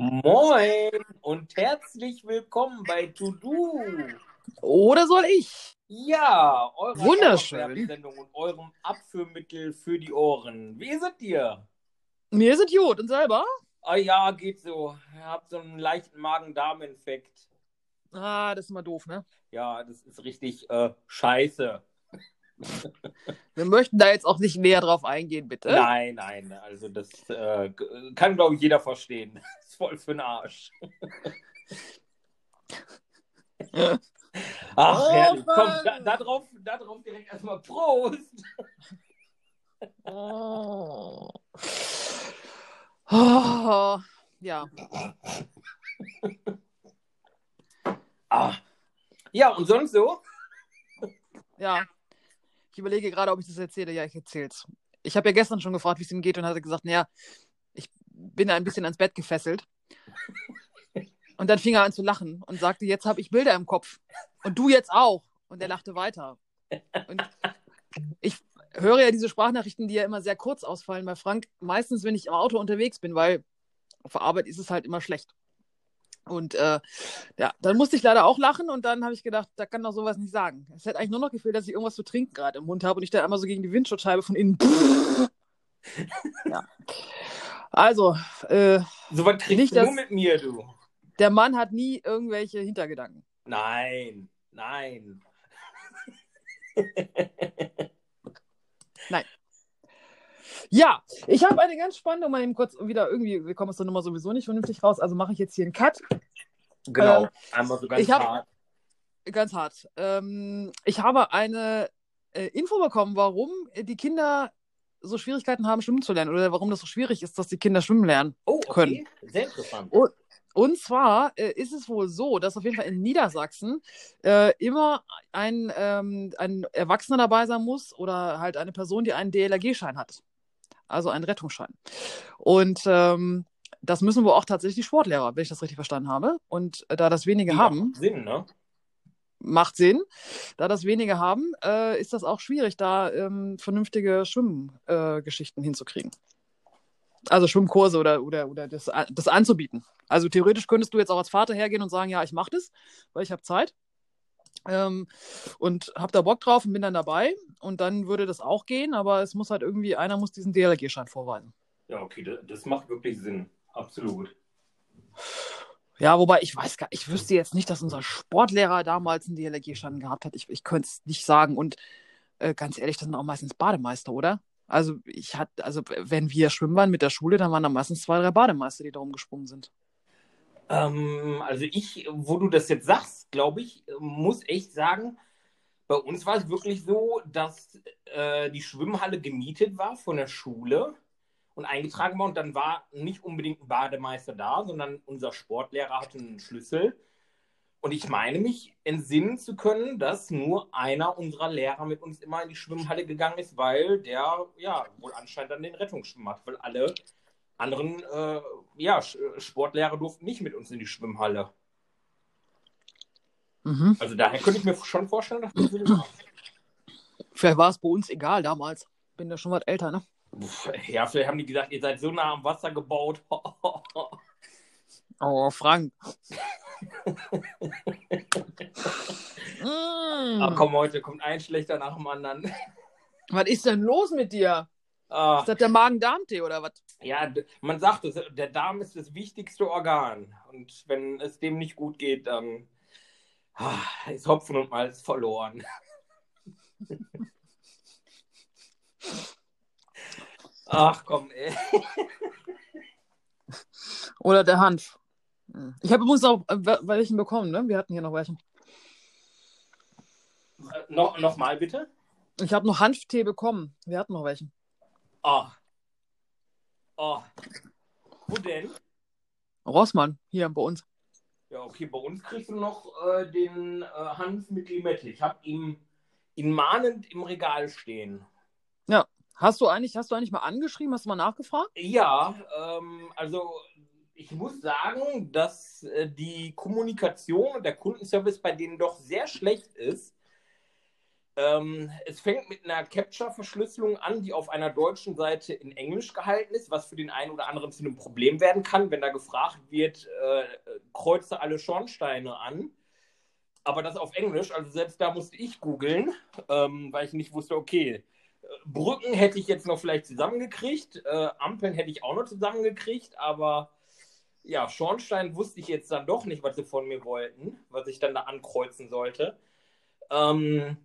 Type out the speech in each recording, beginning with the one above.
Moin und herzlich willkommen bei To Do. Oder soll ich? Ja, eure Wunderschön. Sendung und eurem Abführmittel für die Ohren. Wie seid ihr? Mir ist gut. Und selber? Ah ja, geht so. Ich hab so einen leichten Magen-Darm-Infekt. Ah, das ist immer doof, ne? Ja, das ist richtig äh, scheiße. Wir möchten da jetzt auch nicht näher drauf eingehen, bitte. Nein, nein, also das äh, kann, glaube ich, jeder verstehen. Das ist voll für den Arsch. Ach, Oh, herrlich. Komm, Mann. da, da, drauf, da drauf direkt erstmal Prost. Oh. Oh. Ja. Ah. Ja, und sonst so? Ja. Ich überlege gerade, ob ich das erzähle. Ja, ich erzähl's. Ich habe ja gestern schon gefragt, wie es ihm geht und hatte gesagt, naja, ich bin ein bisschen ans Bett gefesselt. Und dann fing er an zu lachen und sagte, jetzt habe ich Bilder im Kopf. Und du jetzt auch. Und er lachte weiter. Und ich höre ja diese Sprachnachrichten, die ja immer sehr kurz ausfallen bei Frank. Meistens, wenn ich im Auto unterwegs bin, weil auf der Arbeit ist es halt immer schlecht. Und äh, ja, dann musste ich leider auch lachen und dann habe ich gedacht, da kann doch sowas nicht sagen. Es hätte eigentlich nur noch gefehlt, dass ich irgendwas zu trinken gerade im Mund habe und ich da einmal so gegen die Windschutzscheibe von innen. ja. Also, äh, So was kriegst Nicht, du nur mit mir, du. der Mann hat nie irgendwelche Hintergedanken. Nein, nein. Ja, ich habe eine ganz spannende, mal eben kurz wieder irgendwie, wir kommen aus der Nummer sowieso nicht vernünftig raus, also mache ich jetzt hier einen Cut. Genau, Ähm, einmal so ganz ich hab- hart. Ganz hart. Ähm, ich habe eine äh, Info bekommen, warum die Kinder so Schwierigkeiten haben, schwimmen zu lernen oder warum das so schwierig ist, dass die Kinder schwimmen lernen. Oh, okay. können. Sehr interessant. Und zwar äh, ist es wohl so, dass auf jeden Fall in Niedersachsen äh, immer ein, ähm, ein Erwachsener dabei sein muss oder halt eine Person, die einen DLRG-Schein hat. Also einen Rettungsschein. Und ähm, das müssen wohl auch tatsächlich die Sportlehrer, wenn ich das richtig verstanden habe. Und äh, da das wenige Ja, haben, Sinn, ne? macht Sinn. Da das wenige haben, äh, ist das auch schwierig, da ähm, vernünftige Schwimmgeschichten äh, hinzukriegen. Also Schwimmkurse oder, oder, oder das, a- das anzubieten. Also theoretisch könntest du jetzt auch als Vater hergehen und sagen, ja, ich mache das, weil ich habe Zeit. Ähm, und habe da Bock drauf und bin dann dabei. Und dann würde das auch gehen, aber es muss halt irgendwie, einer muss diesen DLRG-Schein vorweisen. Ja, okay, das, das macht wirklich Sinn. Absolut. Ja, wobei ich weiß gar ich wüsste jetzt nicht, dass unser Sportlehrer damals einen DLRG-Schein gehabt hat. Ich, ich könnte es nicht sagen. Und äh, ganz ehrlich, das sind auch meistens Bademeister, oder? Also ich hatte, also wenn wir schwimmen waren mit der Schule, dann waren da meistens zwei, drei Bademeister, die da rumgesprungen sind. Ähm, also ich, wo du das jetzt sagst, glaube ich, muss echt sagen, bei uns war es wirklich so, dass äh, die Schwimmhalle gemietet war von der Schule und eingetragen war und dann war nicht unbedingt ein Bademeister da, sondern unser Sportlehrer hatte einen Schlüssel. Und ich meine mich entsinnen zu können, dass nur einer unserer Lehrer mit uns immer in die Schwimmhalle gegangen ist, weil der ja wohl anscheinend dann den Rettungsschwimmer hat, weil alle anderen äh, ja, Sportlehrer durften nicht mit uns in die Schwimmhalle. Mhm. Also daher könnte ich mir schon vorstellen, dass das war. Vielleicht war es bei uns egal damals. Bin ja schon was älter, ne? Ja, vielleicht haben die gesagt, ihr seid so nah am Wasser gebaut. Oh, Frank. Ach mm. komm, heute kommt ein schlechter nach dem anderen. Was ist denn los mit dir? Ah, Ist das der Magen-Darm-Tee oder was? ja, man sagt, es, der Darm ist das wichtigste Organ. Und wenn es dem nicht gut geht, dann ah, ist Hopfen und Malz verloren. Ach komm, ey. Oder der Hanf. Ich habe übrigens auch äh, wel- welchen bekommen, ne? Wir hatten hier noch welchen. Äh, noch, noch mal bitte. Ich habe noch Hanftee bekommen. Wir hatten noch welchen. Oh. Oh. Wo denn? Rossmann, hier bei uns. Ja, okay, bei uns kriegst du noch äh, den äh, Hanf mit Limette. Ich habe ihn, ihn mahnend im Regal stehen. Hast du eigentlich, hast du eigentlich mal angeschrieben, hast du mal nachgefragt? Ja, ähm, also ich muss sagen, dass äh, die Kommunikation und der Kundenservice bei denen doch sehr schlecht ist. Ähm, es fängt mit einer Capture-Verschlüsselung an, die auf einer deutschen Seite in Englisch gehalten ist, was für den einen oder anderen zu einem Problem werden kann, wenn da gefragt wird, äh, kreuze alle Schornsteine an. Aber das auf Englisch, also selbst da musste ich googeln, ähm, weil ich nicht wusste, okay, Brücken hätte ich jetzt noch vielleicht zusammengekriegt, äh, Ampeln hätte ich auch noch zusammengekriegt, aber ja, Schornstein wusste ich jetzt dann doch nicht, was sie von mir wollten, was ich dann da ankreuzen sollte. Ähm,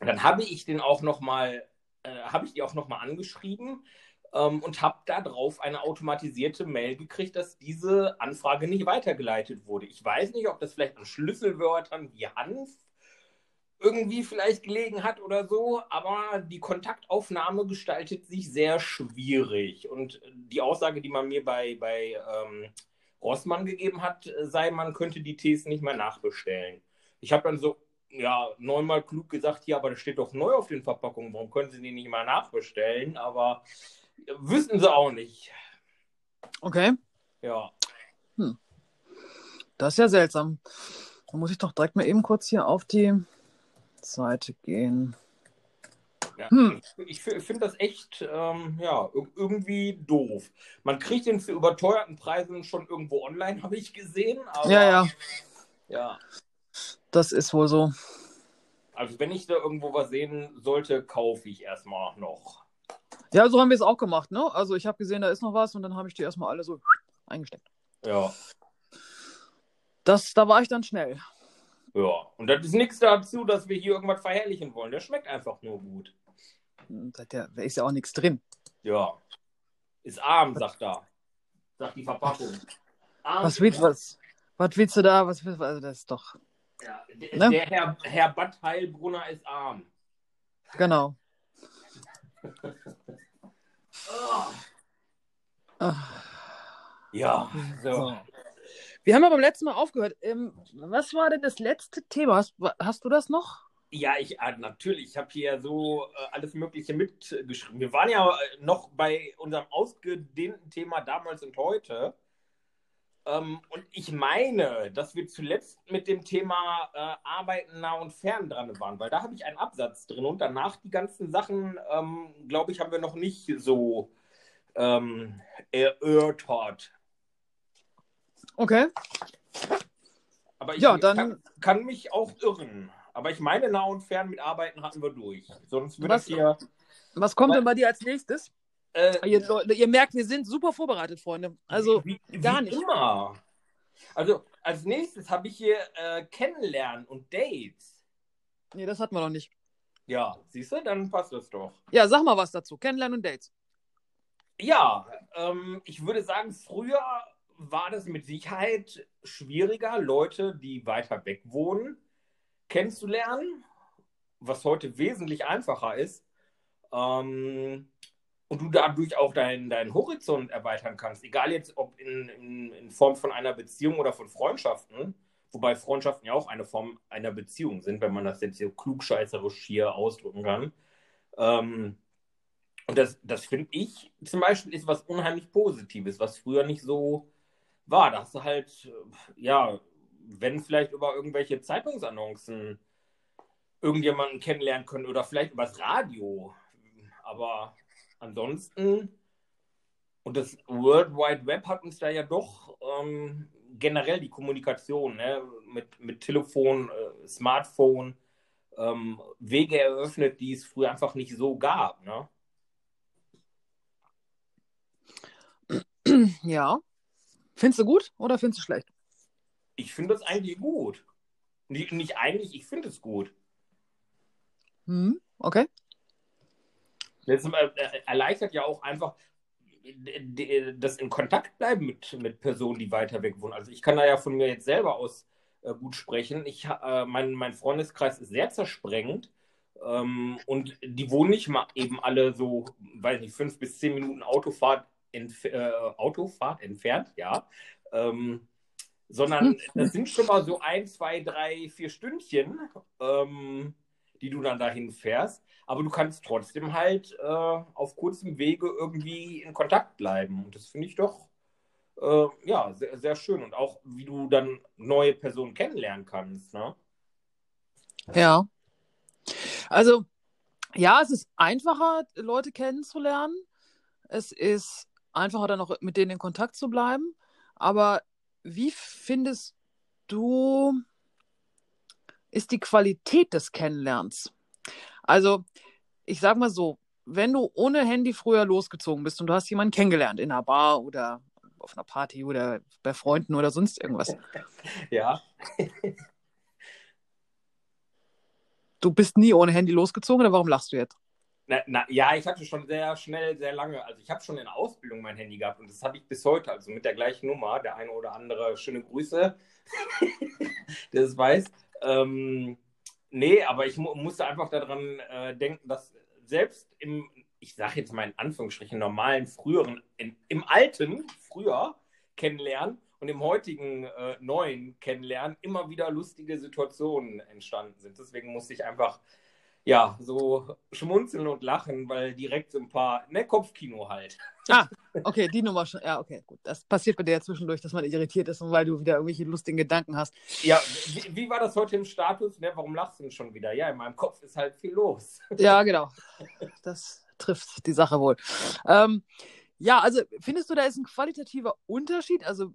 dann habe ich den auch noch mal, äh, habe ich die auch noch mal angeschrieben ähm, und habe darauf eine automatisierte Mail gekriegt, dass diese Anfrage nicht weitergeleitet wurde. Ich weiß nicht, ob das vielleicht an Schlüsselwörtern wie Hanf irgendwie vielleicht gelegen hat oder so, aber die Kontaktaufnahme gestaltet sich sehr schwierig. Und die Aussage, die man mir bei, bei ähm, Rossmann gegeben hat, sei, man könnte die Tees nicht mehr nachbestellen. Ich habe dann so, ja, neunmal klug gesagt, ja, aber das steht doch neu auf den Verpackungen, warum können Sie die nicht mal nachbestellen? Aber wissen Sie auch nicht. Okay. Ja. Hm. Das ist ja seltsam. Da muss ich doch direkt mal eben kurz hier auf die Seite gehen. Ja, hm. Ich, ich finde das echt ähm, ja, irgendwie doof. Man kriegt den für überteuerten Preisen schon irgendwo online, habe ich gesehen. Aber, ja, ja. Ja. Das ist wohl so. Also wenn ich da irgendwo was sehen sollte, kaufe ich erstmal noch. Ja, so haben wir es auch gemacht, ne? Also ich habe gesehen, da ist noch was und dann habe ich die erstmal alle so eingesteckt. Ja. Das, da war ich dann schnell. Ja, und das ist nichts dazu, dass wir hier irgendwas verherrlichen wollen. Der schmeckt einfach nur gut. Da ist ja auch nichts drin. Ja. Ist arm, sagt er. Sagt die Verpackung. Arm was, willst, was, was willst du da? Was, also das ist doch. Ja, der, ne? der Herr, Herr Bad Heilbrunner ist arm. Genau. oh. Ja, so. so. Wir haben aber beim letzten Mal aufgehört. Ähm, was war denn das letzte Thema? Hast, hast du das noch? Ja, ich äh, natürlich. Ich habe hier so äh, alles Mögliche mitgeschrieben. Wir waren ja äh, noch bei unserem ausgedehnten Thema damals und heute. Ähm, und ich meine, dass wir zuletzt mit dem Thema äh, Arbeiten nah und fern dran waren, weil da habe ich einen Absatz drin und danach die ganzen Sachen, ähm, glaube ich, haben wir noch nicht so ähm, erörtert. Okay. Aber ich ja, dann... kann, kann, mich auch irren. Aber ich meine, nah und fern mit Arbeiten hatten wir durch. Sonst würde was, hier. Was kommt denn bei dir als nächstes? Äh, ihr, ihr, merkt, wir sind super vorbereitet, Freunde. Also wie, wie, gar nicht. Immer. Also als nächstes habe ich hier äh, Kennenlernen und Dates. Nee, das hatten wir noch nicht. Ja, siehst du, dann passt das doch. Ja, sag mal was dazu. Kennenlernen und Dates. Ja, ähm, ich würde sagen, früher war das mit Sicherheit schwieriger, Leute, die weiter weg wohnen, kennenzulernen, was heute wesentlich einfacher ist. Ähm, und du dadurch auch deinen dein Horizont erweitern kannst, egal jetzt ob in, in, in, Form von einer Beziehung oder von Freundschaften, wobei Freundschaften ja auch eine Form einer Beziehung sind, wenn man das jetzt hier klugscheißerisch hier ausdrücken kann. Ähm, und das, das finde ich zum Beispiel ist was unheimlich Positives, was früher nicht so war. Da hast du halt, ja, wenn vielleicht über irgendwelche Zeitungsannoncen irgendjemanden kennenlernen können oder vielleicht übers Radio. Aber ansonsten, und das World Wide Web hat uns da ja doch ähm, generell die Kommunikation ne, mit, mit Telefon, äh, Smartphone, ähm, Wege eröffnet, die es früher einfach nicht so gab. Ne? Ja, Findest du gut oder findest du schlecht? Ich finde es eigentlich gut. Nicht, nicht eigentlich, ich finde es gut. Hm, okay. Das äh, erleichtert ja auch einfach das in Kontakt bleiben mit, mit Personen, die weiter weg wohnen. Also ich kann da ja von mir jetzt selber aus äh, gut sprechen. Ich, äh, mein, mein Freundeskreis ist sehr zersprengt ähm, und die wohnen nicht mal eben alle so, weiß nicht, fünf bis zehn Minuten Autofahrt entf äh, Autofahrt entfernt, ja. Ähm, sondern hm. das sind schon mal so ein, zwei, drei, vier Stündchen, ähm, die du dann dahin fährst. Aber du kannst trotzdem halt äh, auf kurzem Wege irgendwie in Kontakt bleiben. Und das finde ich doch äh, ja, sehr, sehr, schön. Und auch, wie du dann neue Personen kennenlernen kannst. Ne? Ja. Also, ja, es ist einfacher, Leute kennenzulernen. Es ist einfacher, dann auch mit denen in Kontakt zu bleiben. Aber wie findest du, ist die Qualität des Kennenlernens? Also, ich sag mal so, wenn du ohne Handy früher losgezogen bist und du hast jemanden kennengelernt in einer Bar oder auf einer Party oder bei Freunden oder sonst irgendwas. Ja. Du bist nie ohne Handy losgezogen oder warum lachst du jetzt? Na, na, ja, ich hatte schon sehr schnell, sehr lange, also ich habe schon in der Ausbildung mein Handy gehabt und das habe ich bis heute, also mit der gleichen Nummer, der eine oder andere, schöne Grüße, der es weiß. Ähm, nee, aber ich mu musste einfach daran äh, denken, dass selbst im, ich sage jetzt mal in Anführungsstrichen, normalen, früheren, in, im alten, früher kennenlernen und im heutigen äh, neuen kennenlernen immer wieder lustige Situationen entstanden sind. Deswegen musste ich einfach ja, so schmunzeln und lachen, weil direkt so ein paar, ne, Kopfkino halt. Ah, okay, die Nummer schon. Ja, okay, gut. Das passiert bei dir ja zwischendurch, dass man irritiert ist und weil du wieder irgendwelche lustigen Gedanken hast. Ja, wie, wie war das heute im Status? Ne, warum lachst du denn schon wieder? Ja, in meinem Kopf ist halt viel los. Ja, genau. Das trifft die Sache wohl. Ähm, ja, also findest du, da ist ein qualitativer Unterschied? Also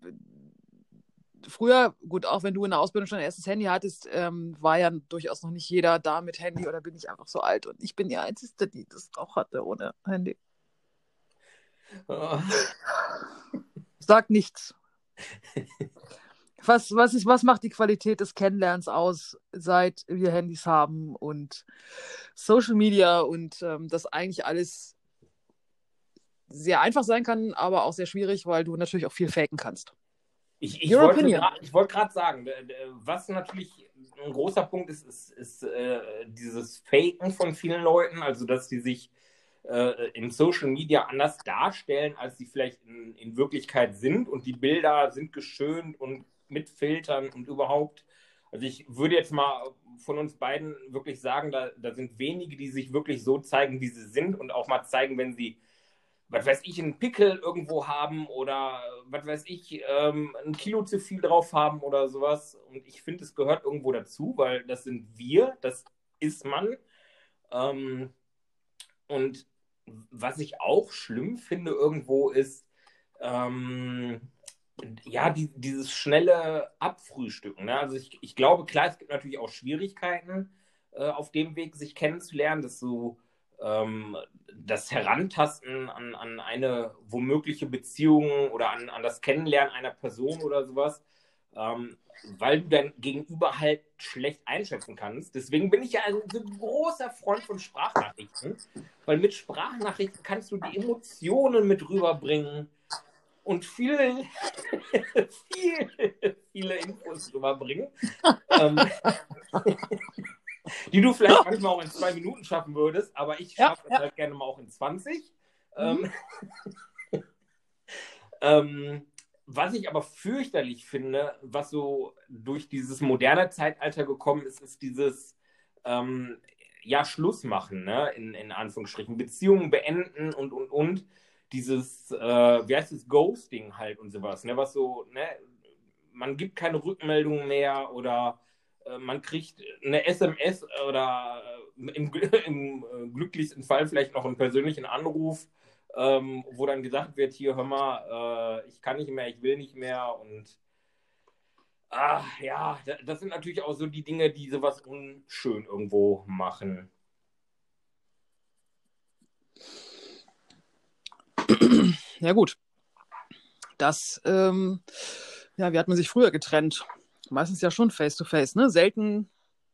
früher, gut, auch wenn du in der Ausbildung schon ein erstes Handy hattest, ähm, war ja durchaus noch nicht jeder da mit Handy oder bin ich einfach so alt und ich bin die Einzige, die das auch hatte ohne Handy. Oh. Sag nichts. Was, was, ist, was macht die Qualität des Kennenlernens aus, seit wir Handys haben und Social Media und ähm, das eigentlich alles sehr einfach sein kann, aber auch sehr schwierig, weil du natürlich auch viel faken kannst. Ich, ich wollte gerade sagen, was natürlich ein großer Punkt ist, ist, ist äh, dieses Faken von vielen Leuten, also dass sie sich äh, in Social Media anders darstellen, als sie vielleicht in, in, Wirklichkeit sind und die Bilder sind geschönt und mit Filtern und überhaupt. Also ich würde jetzt mal von uns beiden wirklich sagen, da, da sind wenige, die sich wirklich so zeigen, wie sie sind und auch mal zeigen, wenn sie was weiß ich, einen Pickel irgendwo haben oder was weiß ich, ähm, ein Kilo zu viel drauf haben oder sowas. Und ich finde, es gehört irgendwo dazu, weil das sind wir, das ist man. Ähm, und was ich auch schlimm finde irgendwo ist, ähm, ja, die, dieses schnelle Abfrühstücken. Ne? Also ich, ich glaube, klar, es gibt natürlich auch Schwierigkeiten äh, auf dem Weg, sich kennenzulernen, dass du ähm, das Herantasten an, an eine womögliche Beziehung oder an, an das Kennenlernen einer Person oder sowas, ähm, weil du dein Gegenüber halt schlecht einschätzen kannst. Deswegen bin ich ja ein so großer Freund von Sprachnachrichten, weil mit Sprachnachrichten kannst du die Emotionen mit rüberbringen und viel, viel, viele Infos rüberbringen. ähm, die du vielleicht manchmal auch in zwei Minuten schaffen würdest, aber ich ja, schaffe es halt gerne mal auch in 20. Mhm. Ähm, ähm, was ich aber fürchterlich finde, was so durch dieses moderne Zeitalter gekommen ist, ist dieses ähm, ja, Schluss machen, ne? in, in Anführungsstrichen, Beziehungen beenden und, und, und. Dieses, äh, wie heißt es, Ghosting halt und sowas, ne? was so, ne? man gibt keine Rückmeldung mehr oder man kriegt eine SMS oder äh, im, im äh, glücklichsten Fall vielleicht noch einen persönlichen Anruf, ähm, wo dann gesagt wird, hier, hör mal, äh, ich kann nicht mehr, ich will nicht mehr und ah, ja, das sind natürlich auch so die Dinge, die sowas unschön irgendwo machen. Ja gut, das, ähm, ja, wie hat man sich früher getrennt? Meistens ja schon face-to-face, ne? Selten,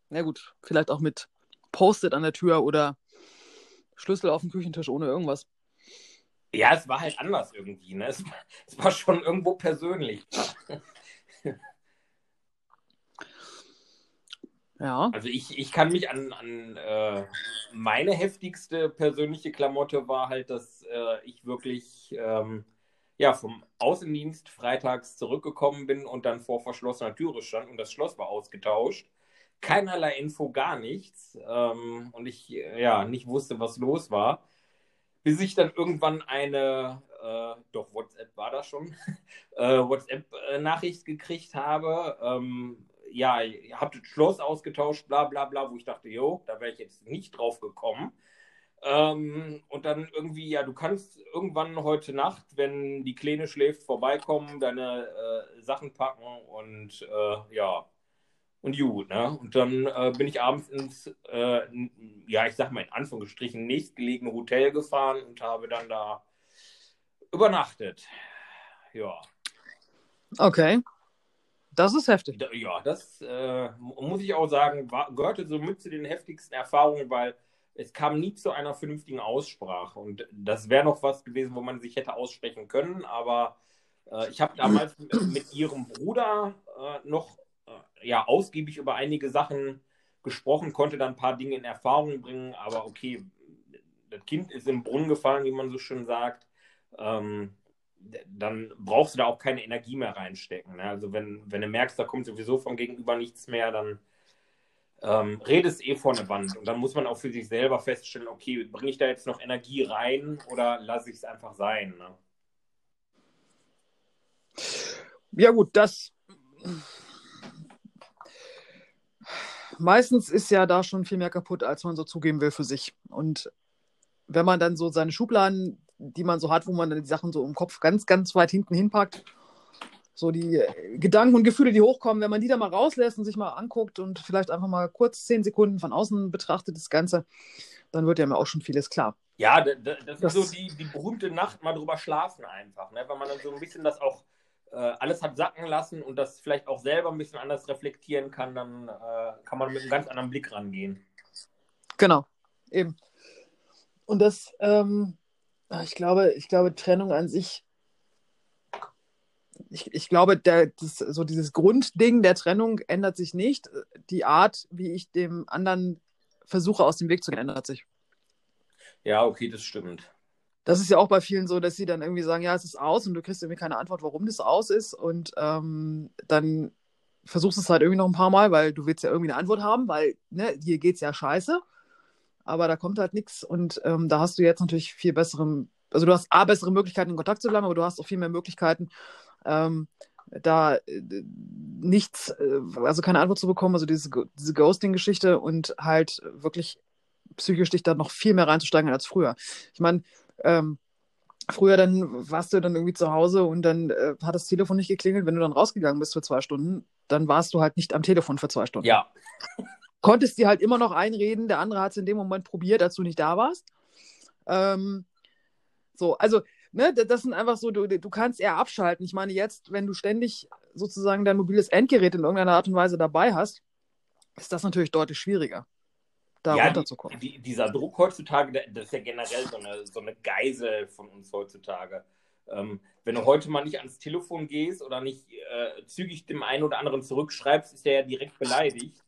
na gut, vielleicht auch mit Post-it an der Tür oder Schlüssel auf dem Küchentisch ohne irgendwas. Ja, es war halt anders irgendwie, ne? Es, es war schon irgendwo persönlich. Ja. Also ich, ich kann mich an, an äh, meine heftigste persönliche Klamotte war halt, dass äh, ich wirklich ähm, ja, vom Außendienst freitags zurückgekommen bin und dann vor verschlossener Türe stand und das Schloss war ausgetauscht. Keinerlei Info, gar nichts. Ähm, und ich ja nicht wusste, was los war. Bis ich dann irgendwann eine, äh, doch WhatsApp war das schon, äh, WhatsApp-Nachricht gekriegt habe. Ähm, ja, ihr habt das Schloss ausgetauscht, bla bla bla, wo ich dachte, jo, da wäre ich jetzt nicht drauf gekommen. Ähm, und dann irgendwie, ja, du kannst irgendwann heute Nacht, wenn die Kleine schläft, vorbeikommen, deine äh, Sachen packen und äh, ja, und gut, ne? Und dann äh, bin ich abends ins, äh, ja, ich sag mal in Anführungsstrichen, nächstgelegene Hotel gefahren und habe dann da übernachtet. Ja. Okay. Das ist heftig. Ja, das äh, muss ich auch sagen, war, gehörte so mit zu den heftigsten Erfahrungen, weil es kam nie zu einer vernünftigen Aussprache. Und das wäre noch was gewesen, wo man sich hätte aussprechen können. Aber äh, ich habe damals mit ihrem Bruder äh, noch äh, ja, ausgiebig über einige Sachen gesprochen, konnte dann ein paar Dinge in Erfahrung bringen. Aber okay, das Kind ist im Brunnen gefallen, wie man so schön sagt. Ähm, dann brauchst du da auch keine Energie mehr reinstecken. Ne? Also wenn, wenn du merkst, da kommt sowieso vom Gegenüber nichts mehr, dann ähm, redest eh vor eine Wand. Und dann muss man auch für sich selber feststellen, okay, bringe ich da jetzt noch Energie rein oder lasse ich es einfach sein? Ne? Ja gut, das meistens ist ja da schon viel mehr kaputt, als man so zugeben will für sich. Und wenn man dann so seine Schubladen, die man so hat, wo man dann die Sachen so im Kopf ganz, ganz weit hinten hinpackt, so die äh, Gedanken und Gefühle, die hochkommen, wenn man die da mal rauslässt und sich mal anguckt und vielleicht einfach mal kurz zehn Sekunden von außen betrachtet, das Ganze, dann wird ja mir auch schon vieles klar. Ja, das, das, das ist so die, die berühmte Nacht mal drüber schlafen einfach, ne? weil man dann so ein bisschen das auch äh, alles hat sacken lassen und das vielleicht auch selber ein bisschen anders reflektieren kann, dann äh, kann man mit einem ganz anderen Blick rangehen. Genau, eben. Und das, ähm, ich glaube, ich glaube, Trennung an sich ich, ich glaube, der, das, so dieses Grundding der Trennung ändert sich nicht. Die Art, wie ich dem anderen versuche, aus dem Weg zu gehen, ändert sich. Ja, okay, das stimmt. Das ist ja auch bei vielen so, dass sie dann irgendwie sagen, ja, es ist aus und du kriegst irgendwie keine Antwort, warum das aus ist. Und ähm, dann versuchst du es halt irgendwie noch ein paar Mal, weil du willst ja irgendwie eine Antwort haben, weil ne, hier es ja scheiße. Aber da kommt halt nichts. Und ähm, da hast du jetzt natürlich viel bessere, also du hast A, bessere Möglichkeiten, in Kontakt zu bleiben, aber du hast auch viel mehr Möglichkeiten, ähm, da äh, nichts, äh, also keine Antwort zu bekommen, also diese, diese Ghosting-Geschichte und halt wirklich psychisch dich da noch viel mehr reinzusteigen als früher. Ich meine, ähm, früher dann warst du dann irgendwie zu Hause und dann äh, hat das Telefon nicht geklingelt, wenn du dann rausgegangen bist für zwei Stunden, dann warst du halt nicht am Telefon für zwei Stunden. Ja. Konntest dir halt immer noch einreden, der andere hat es in dem Moment probiert, als du nicht da warst. Ähm, so, also ne, das sind einfach so, du, du kannst eher abschalten. Ich meine, jetzt, wenn du ständig sozusagen dein mobiles Endgerät in irgendeiner Art und Weise dabei hast, ist das natürlich deutlich schwieriger, da ja, runterzukommen. Die, die, dieser Druck heutzutage, das ist ja generell so eine, so eine Geisel von uns heutzutage. Ähm, wenn du heute mal nicht ans Telefon gehst oder nicht äh, zügig dem einen oder anderen zurückschreibst, ist der ja direkt beleidigt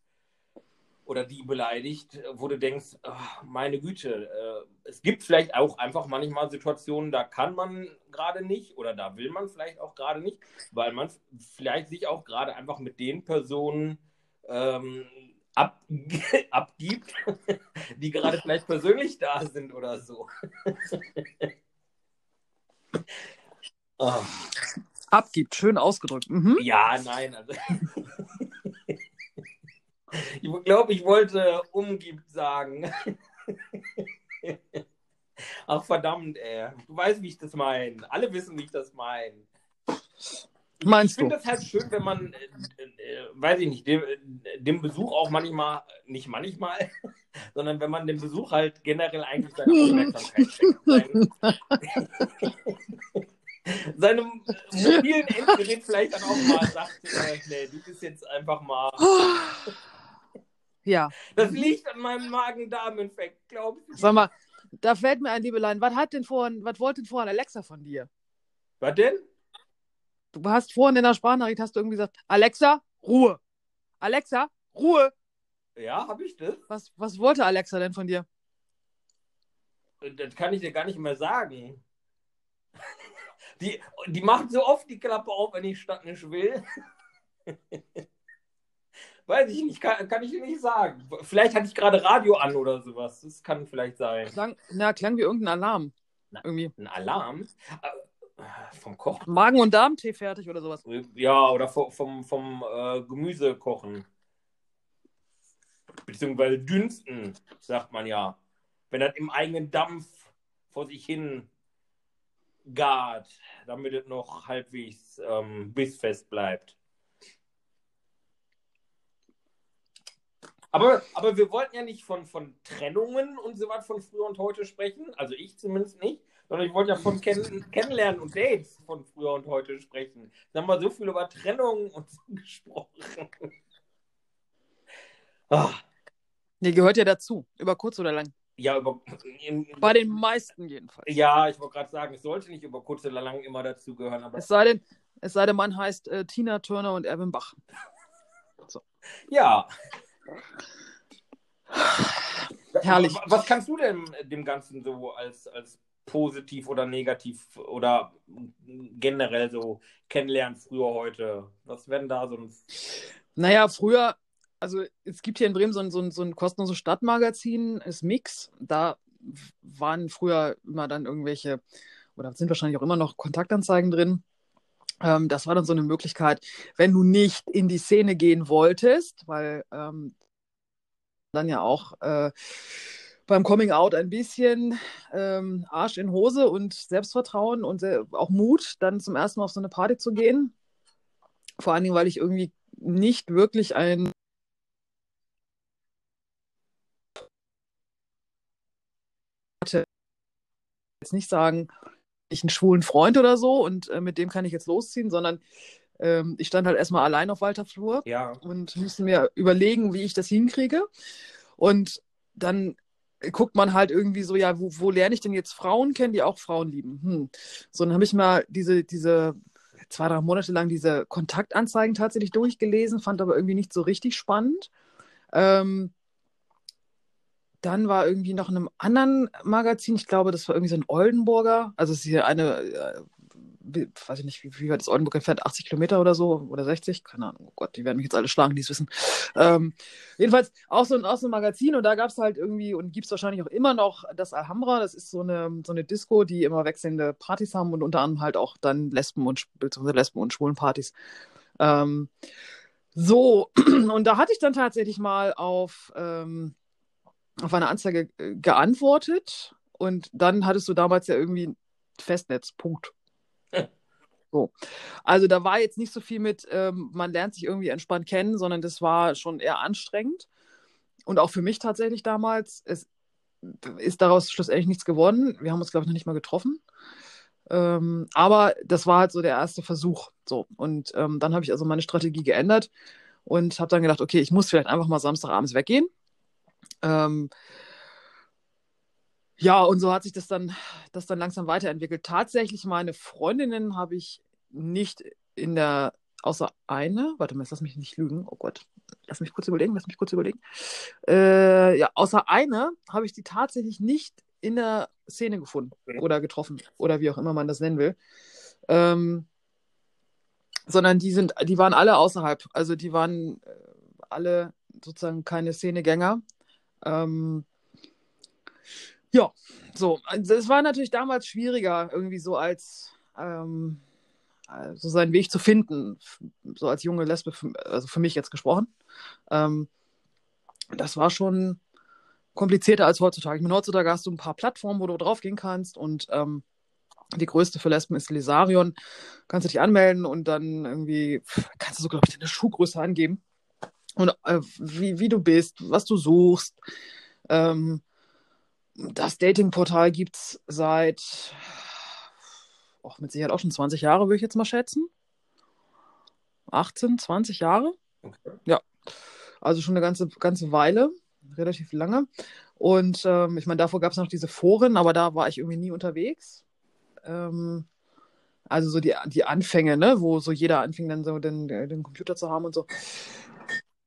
oder die beleidigt, wo du denkst, ach, meine Güte, äh, es gibt vielleicht auch einfach manchmal Situationen, da kann man gerade nicht oder da will man vielleicht auch gerade nicht, weil man vielleicht sich auch gerade einfach mit den Personen ähm, ab, abgibt, die gerade vielleicht persönlich da sind oder so. oh. Abgibt, schön ausgedrückt. Mhm. Ja, nein, also Ich glaube, ich wollte umgibt sagen. Ach verdammt, ey. Du weißt, wie ich das meine. Alle wissen, wie ich das meine. Meinst ich finde das halt schön, wenn man, äh, äh, weiß ich nicht, dem, dem, Besuch auch manchmal, nicht manchmal, sondern wenn man dem Besuch halt generell eigentlich seine Aufmerksamkeit schenkt. seinem mobilen Endgerät vielleicht dann auch mal sagt, äh, nee, du bist jetzt einfach mal ja. Das liegt an meinem Magen-Darm-Infekt, glaubst du? Sag mal, da fällt mir ein, Liebelein, was hat denn vorhin, was wollte denn vorhin Alexa von dir? Was denn? Du hast vorhin in der Sprachnachricht hast du irgendwie gesagt, Alexa, Ruhe. Alexa, Ruhe. Ja, hab ich das? Was, was wollte Alexa denn von dir? Das kann ich dir gar nicht mehr sagen. Die, die macht so oft die Klappe auf, wenn ich statt nicht will. Weiß ich nicht, kann, kann ich dir nicht sagen. Vielleicht hatte ich gerade Radio an oder sowas. Das kann vielleicht sein. Klang, na, klang wie irgendein Alarm. Na, irgendwie. Ein Alarm? Vom Kochen? Magen- und Darmtee fertig oder sowas. Ja, oder vom, vom, vom äh, Gemüse kochen. Beziehungsweise dünsten, sagt man ja. Wenn das im eigenen Dampf vor sich hin gart, damit es noch halbwegs ähm, bissfest bleibt. Aber, aber wir wollten ja nicht von, von Trennungen und so was von früher und heute sprechen. Also ich zumindest nicht. Sondern ich wollte ja von Ken Kennenlernen und Dates von früher und heute sprechen. Da haben wir so viel über Trennungen und so gesprochen. ah. Die gehört ja dazu, über kurz oder lang. Ja, über. In, Bei den meisten jedenfalls. Ja, ich wollte gerade sagen, es sollte nicht über kurz oder lang immer dazugehören. Aber... Es, sei denn, es sei denn, man heißt äh, Tina Turner und Erwin Bach. So. Ja. Herrlich. Was kannst du denn dem Ganzen so als, als positiv oder negativ oder generell so kennenlernen, früher, heute? Was werden da sonst? Naja, früher, also es gibt hier in Bremen so ein, so ein, so ein kostenloses Stadtmagazin, ist Mix. Da waren früher immer dann irgendwelche, oder sind wahrscheinlich auch immer noch Kontaktanzeigen drin. Ähm, das war dann so eine Möglichkeit, wenn du nicht in die Szene gehen wolltest, weil ähm, dann ja auch äh, beim Coming Out ein bisschen ähm, Arsch in Hose und Selbstvertrauen und äh, auch Mut, dann zum ersten Mal auf so eine Party zu gehen. Vor allen Dingen, weil ich irgendwie nicht wirklich ein hatte jetzt nicht sagen, ich einen schwulen Freund oder so und äh, mit dem kann ich jetzt losziehen, sondern ähm, ich stand halt erstmal allein auf Walter Flur ja. und musste mir überlegen, wie ich das hinkriege. Und dann guckt man halt irgendwie so, ja, wo, wo lerne ich denn jetzt Frauen kennen, die auch Frauen lieben? Hm. So, dann habe ich mal diese, diese zwei, drei Monate lang diese Kontaktanzeigen tatsächlich durchgelesen, fand aber irgendwie nicht so richtig spannend. Ähm, dann war irgendwie noch in einem anderen Magazin, ich glaube, das war irgendwie so ein Oldenburger, also es ist hier eine äh, weiß ich nicht, wie, wie weit ist Oldenburg entfernt, 80 Kilometer oder so oder 60, keine Ahnung, oh Gott, die werden mich jetzt alle schlagen, die es wissen. Ähm, jedenfalls auch so, ein, auch so ein Magazin und da gab es halt irgendwie und gibt es wahrscheinlich auch immer noch das Alhambra, das ist so eine, so eine Disco, die immer wechselnde Partys haben und unter anderem halt auch dann Lesben und, Lesben und schwulen Partys. Ähm, so, und da hatte ich dann tatsächlich mal auf, ähm, auf eine Anzeige äh, geantwortet und dann hattest du damals ja irgendwie Festnetz, Punkt. So. Also da war jetzt nicht so viel mit, ähm, man lernt sich irgendwie entspannt kennen, sondern das war schon eher anstrengend. Und auch für mich tatsächlich damals, es ist daraus schlussendlich nichts geworden. Wir haben uns, glaube ich, noch nicht mal getroffen. Ähm, aber das war halt so der erste Versuch. So. Und ähm, dann habe ich also meine Strategie geändert und habe dann gedacht, okay, ich muss vielleicht einfach mal Samstagabends weggehen. Ähm, ja, und so hat sich das dann, das dann langsam weiterentwickelt. Tatsächlich, meine Freundinnen habe ich nicht in der, außer eine, warte mal, lass mich nicht lügen, oh Gott, lass mich kurz überlegen, lass mich kurz überlegen. Äh, ja, außer eine habe ich die tatsächlich nicht in der Szene gefunden oder getroffen oder wie auch immer man das nennen will. Ähm, sondern die sind, die waren alle außerhalb. Also die waren äh, alle sozusagen keine Szenegänger. Ähm, ja, so. Also es war natürlich damals schwieriger, irgendwie so als ähm, so seinen Weg zu finden, so als junge Lesbe, also für mich jetzt gesprochen. Ähm, das war schon komplizierter als heutzutage. Ich meine, heutzutage hast du ein paar Plattformen, wo du draufgehen kannst und ähm, die größte für Lesben ist Lesarion. Kannst du dich anmelden und dann irgendwie, kannst du so, glaube ich, deine Schuhgröße angeben. Und äh, wie, wie du bist, was du suchst. Ähm, das Datingportal gibt es seit oh, mit Sicherheit auch schon 20 Jahre, würde ich jetzt mal schätzen. 18, 20 Jahre. Okay. Ja. Also schon eine ganze, ganze Weile, relativ lange. Und ähm, ich meine, davor gab es noch diese Foren, aber da war ich irgendwie nie unterwegs. Ähm, also so die, die Anfänge, ne, wo so jeder anfing, dann so den, den Computer zu haben und so.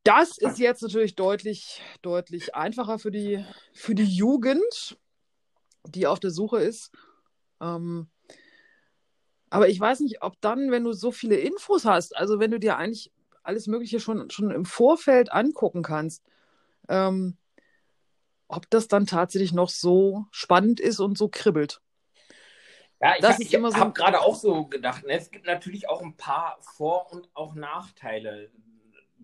Das ist jetzt natürlich deutlich, deutlich einfacher für die, für die Jugend, die auf der Suche ist. Ähm, aber ich weiß nicht, ob dann, wenn du so viele Infos hast, also wenn du dir eigentlich alles Mögliche schon, schon im Vorfeld angucken kannst, ähm, ob das dann tatsächlich noch so spannend ist und so kribbelt. Ja, ich, ich so habe gerade auch so gedacht, ne, es gibt natürlich auch ein paar Vor- und auch Nachteile.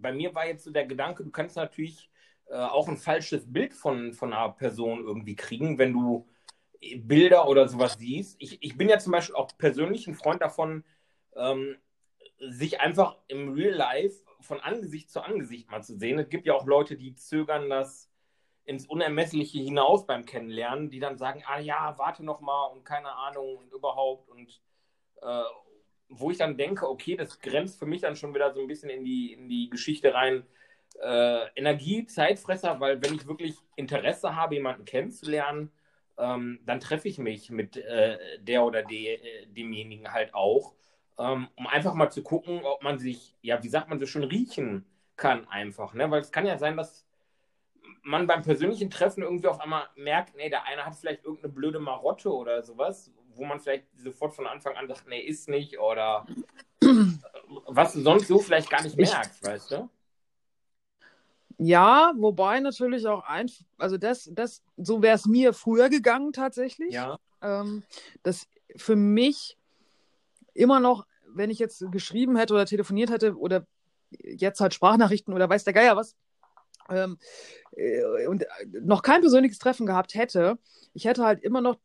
Bei mir war jetzt so der Gedanke, du kannst natürlich äh, auch ein falsches Bild von, von einer Person irgendwie kriegen, wenn du Bilder oder sowas siehst. Ich, ich bin ja zum Beispiel auch persönlich ein Freund davon, ähm, sich einfach im Real Life von Angesicht zu Angesicht mal zu sehen. Es gibt ja auch Leute, die zögern das ins Unermessliche hinaus beim Kennenlernen, die dann sagen, ah ja, warte noch mal und keine Ahnung und überhaupt und äh, wo ich dann denke, okay, das grenzt für mich dann schon wieder so ein bisschen in die, in die Geschichte rein, äh, Energie, Zeitfresser, weil wenn ich wirklich Interesse habe, jemanden kennenzulernen, ähm, dann treffe ich mich mit äh, der oder de, äh, demjenigen halt auch, ähm, um einfach mal zu gucken, ob man sich, ja, wie sagt man so schön, riechen kann einfach, ne? Weil es kann ja sein, dass man beim persönlichen Treffen irgendwie auf einmal merkt, nee, der eine hat vielleicht irgendeine blöde Marotte oder sowas, wo man vielleicht sofort von Anfang an sagt, nee, ist nicht oder was du sonst so vielleicht gar nicht merkst, weißt du? Ja, wobei natürlich auch ein, also das, das, so wäre es mir früher gegangen tatsächlich. Ja. Ähm, das für mich immer noch, wenn ich jetzt geschrieben hätte oder telefoniert hätte oder jetzt halt Sprachnachrichten oder weiß der Geier was, ähm, äh, und noch kein persönliches Treffen gehabt hätte, ich hätte halt immer noch,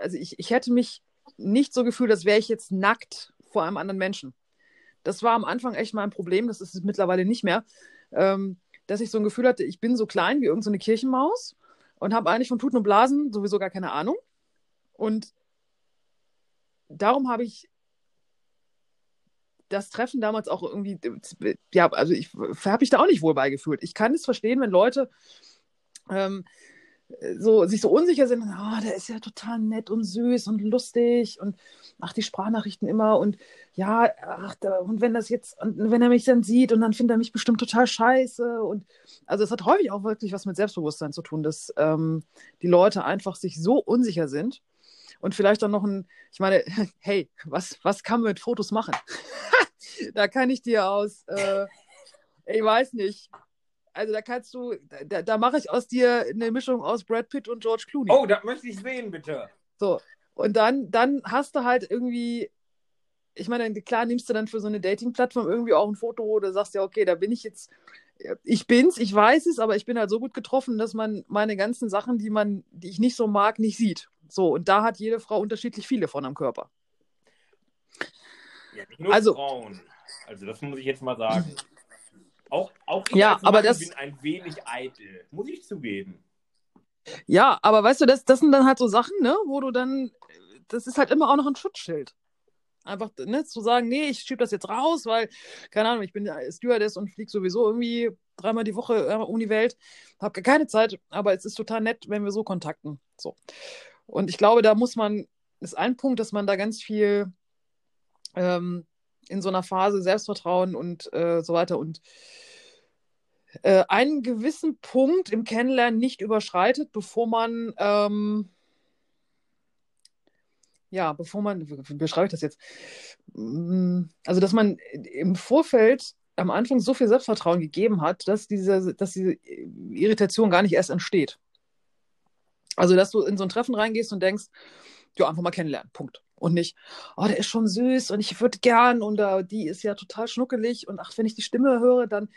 also ich, ich hätte mich nicht so gefühlt, als wäre ich jetzt nackt vor einem anderen Menschen. Das war am Anfang echt mal ein Problem, das ist es mittlerweile nicht mehr, ähm, dass ich so ein Gefühl hatte, ich bin so klein wie irgendeine so Kirchenmaus und habe eigentlich von Tuten und Blasen sowieso gar keine Ahnung. Und darum habe ich das Treffen damals auch irgendwie, ja, also ich habe mich da auch nicht wohl beigefühlt. Ich kann es verstehen, wenn Leute ähm, so, sich so unsicher sind, oh, der ist ja total nett und süß und lustig und macht die Sprachnachrichten immer und ja, ach, und wenn das jetzt, und wenn er mich dann sieht und dann findet er mich bestimmt total scheiße und also es hat häufig auch wirklich was mit Selbstbewusstsein zu tun, dass ähm, die Leute einfach sich so unsicher sind und vielleicht dann noch ein, ich meine, hey, was, was kann man mit Fotos machen? da kann ich dir aus, äh, ich weiß nicht, also da kannst du, da, da mache ich aus dir eine Mischung aus Brad Pitt und George Clooney. Oh, das möchte ich sehen, bitte. So, und dann, dann hast du halt irgendwie, ich meine, klar nimmst du dann für so eine Dating-Plattform irgendwie auch ein Foto oder sagst ja, okay, da bin ich jetzt, ich bin's, ich weiß es, aber ich bin halt so gut getroffen, dass man meine ganzen Sachen, die man, die ich nicht so mag, nicht sieht. So, und da hat jede Frau unterschiedlich viele von am Körper. Ja, also, Frauen. Also das muss ich jetzt mal sagen. Auch, auch ich ja, aber das... bin ein wenig eitel, muss ich zugeben. Ja, aber weißt du, das, das sind dann halt so Sachen, ne, wo du dann, das ist halt immer auch noch ein Schutzschild. Einfach ne, zu sagen, nee, ich schiebe das jetzt raus, weil, keine Ahnung, ich bin Stewardess und fliege sowieso irgendwie dreimal die Woche äh, um die Welt, habe gar keine Zeit, aber es ist total nett, wenn wir so kontakten. So. Und ich glaube, da muss man, ist ein Punkt, dass man da ganz viel ähm, in so einer Phase Selbstvertrauen und äh, so weiter und äh, einen gewissen Punkt im Kennenlernen nicht überschreitet, bevor man ähm, ja, bevor man, wie beschreibe ich das jetzt? Mm, also, dass man im Vorfeld am Anfang so viel Selbstvertrauen gegeben hat, dass diese, dass diese Irritation gar nicht erst entsteht. Also, dass du in so ein Treffen reingehst und denkst, ja, einfach mal kennenlernen, Punkt. Und nicht, oh, der ist schon süß und ich würde gern und uh, die ist ja total schnuckelig und ach, wenn ich die Stimme höre, dann,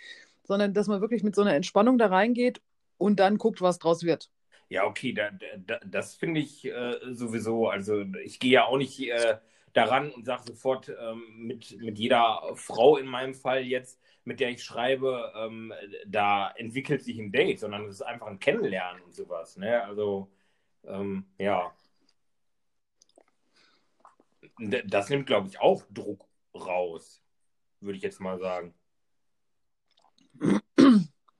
sondern dass man wirklich mit so einer Entspannung da reingeht und dann guckt, was draus wird. Ja, okay, da, da, das finde ich äh, sowieso. Also ich gehe ja auch nicht äh, daran und sage sofort ähm, mit, mit jeder Frau in meinem Fall jetzt, mit der ich schreibe, ähm, da entwickelt sich ein Date, sondern es ist einfach ein Kennenlernen und sowas. Ne? Also ähm, ja. Das nimmt, glaube ich, auch Druck raus, würde ich jetzt mal sagen.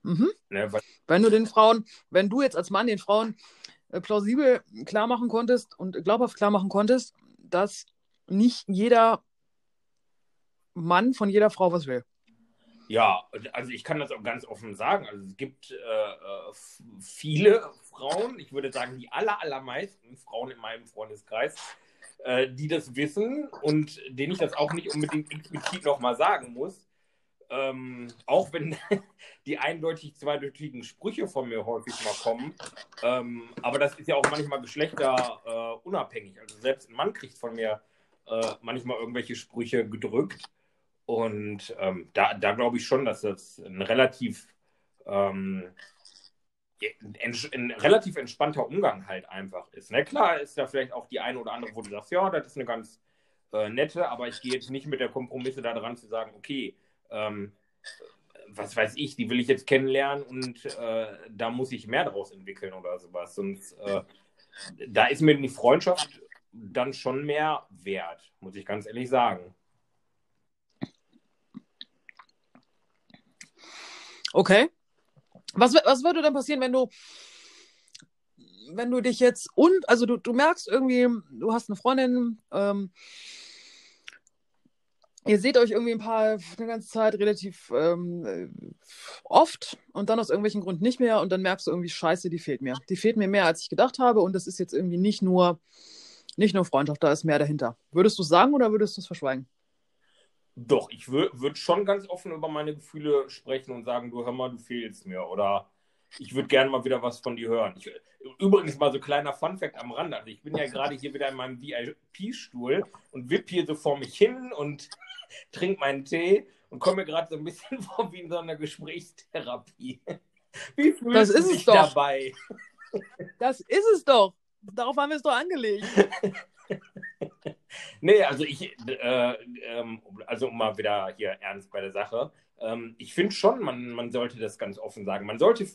Mhm. Ne, wenn du den Frauen, wenn du jetzt als Mann den Frauen äh, plausibel klar machen konntest und glaubhaft klar machen konntest, dass nicht jeder Mann von jeder Frau was will. Ja, also ich kann das auch ganz offen sagen. Also es gibt äh, viele Frauen, ich würde sagen die aller, allermeisten Frauen in meinem Freundeskreis, äh, die das wissen und denen ich das auch nicht unbedingt explizit nochmal sagen muss, Ähm, auch wenn die eindeutig zweideutigen Sprüche von mir häufig mal kommen. Ähm, aber das ist ja auch manchmal geschlechterunabhängig. Äh, also selbst ein Mann kriegt von mir äh, manchmal irgendwelche Sprüche gedrückt. Und ähm, da, da glaube ich schon, dass das ein relativ, ähm, ein, relativ entspannter Umgang halt einfach ist. Ne? Klar ist da vielleicht auch die eine oder andere, wo du sagst, ja, das ist eine ganz äh, nette, aber ich gehe jetzt nicht mit der Kompromisse da dran zu sagen, okay, ähm, was weiß ich, die will ich jetzt kennenlernen und äh, da muss ich mehr daraus entwickeln oder sowas. Und äh, da ist mir die Freundschaft dann schon mehr wert, muss ich ganz ehrlich sagen. Okay. Was, was würde dann passieren, wenn du, wenn du dich jetzt und, also du, du merkst irgendwie, du hast eine Freundin, ähm, ihr seht euch irgendwie ein paar, eine ganze Zeit relativ ähm, oft und dann aus irgendwelchen Gründen nicht mehr und dann merkst du irgendwie, scheiße, die fehlt mir. Die fehlt mir mehr, als ich gedacht habe und das ist jetzt irgendwie nicht nur, nicht nur Freundschaft, da ist mehr dahinter. Würdest du es sagen oder würdest du es verschweigen? Doch, ich würde schon ganz offen über meine Gefühle sprechen und sagen, du hör mal, du fehlst mir oder ich würde gerne mal wieder was von dir hören. Ich, übrigens mal so kleiner Funfact am Rand. Also ich bin ja gerade hier wieder in meinem VIP-Stuhl und wipp hier so vor mich hin und trinke meinen Tee und komme mir gerade so ein bisschen vor wie in so einer Gesprächstherapie. Wie fühlst das ist du dich dabei? Das ist es doch. Darauf haben wir es doch angelegt. Nee, also ich, äh, ähm, also um mal wieder hier ernst bei der Sache. Ähm, ich finde schon, man, man sollte das ganz offen sagen. Man sollte,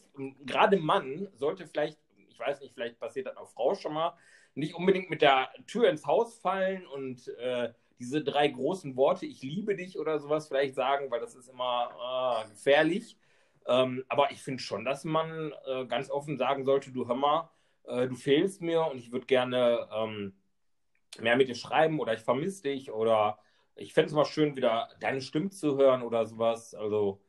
gerade Mann, sollte vielleicht, ich weiß nicht, vielleicht passiert das auch Frau schon mal, nicht unbedingt mit der Tür ins Haus fallen und äh, diese drei großen Worte, ich liebe dich oder sowas vielleicht sagen, weil das ist immer äh, gefährlich. Ähm, aber ich finde schon, dass man äh, ganz offen sagen sollte, du hör mal, äh, du fehlst mir und ich würde gerne ähm, mehr mit dir schreiben oder ich vermisse dich oder ich fände es mal schön, wieder deine Stimme zu hören oder sowas. Also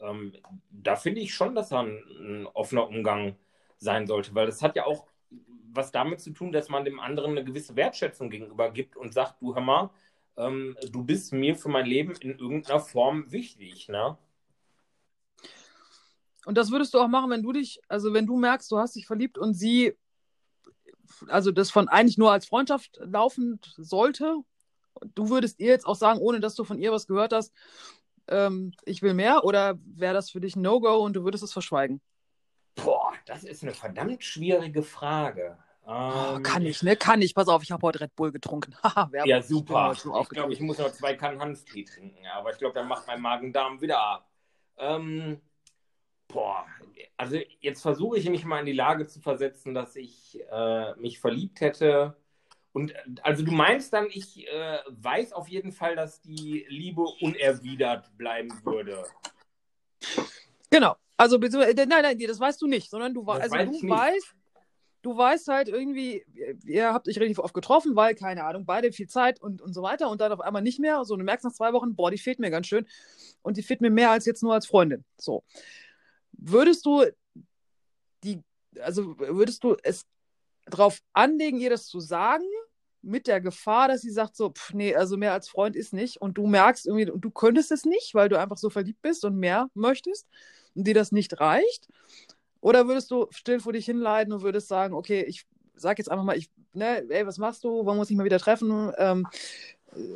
ähm, da finde ich schon, dass da ein, ein offener Umgang sein sollte, weil das hat ja auch was damit zu tun, dass man dem anderen eine gewisse Wertschätzung gegenüber gibt und sagt, du hör mal, ähm, du bist mir für mein Leben in irgendeiner Form wichtig, ne? Und das würdest du auch machen, wenn du dich, also wenn du merkst, du hast dich verliebt und sie, also das von eigentlich nur als Freundschaft laufend sollte, du würdest ihr jetzt auch sagen, ohne dass du von ihr was gehört hast, ähm, ich will mehr, oder wäre das für dich ein No-Go und du würdest es verschweigen? Boah, das ist eine verdammt schwierige Frage. Oh, kann ich, ne? Kann ich. Pass auf, ich habe heute Red Bull getrunken. ja, super. Ich, ich glaube, ich muss noch zwei Kannen Hanftee trinken, aber ich glaube, dann macht mein Magen-Darm wieder ab. Ähm, boah, also jetzt versuche ich mich mal in die Lage zu versetzen, dass ich äh, mich verliebt hätte. Und also du meinst dann, ich äh, weiß auf jeden Fall, dass die Liebe unerwidert bleiben würde. Genau. Also, nein, nein, das weißt du nicht, sondern du, also, du weißt, du weißt halt irgendwie, ihr habt euch relativ oft getroffen, weil, keine Ahnung, beide viel Zeit und, und so weiter und dann auf einmal nicht mehr. So, du merkst nach zwei Wochen, boah, die fehlt mir ganz schön. Und die fehlt mir mehr als jetzt nur als Freundin. So. Würdest du die, also würdest du es drauf anlegen, ihr das zu sagen, mit der Gefahr, dass sie sagt, so, pff, nee, also mehr als Freund ist nicht und du merkst irgendwie, und du könntest es nicht, weil du einfach so verliebt bist und mehr möchtest und dir das nicht reicht? Oder würdest du still vor dich hinleiden und würdest sagen, okay, ich sag jetzt einfach mal, ich, ne, ey, was machst du? Wann muss ich mal wieder treffen? Ähm,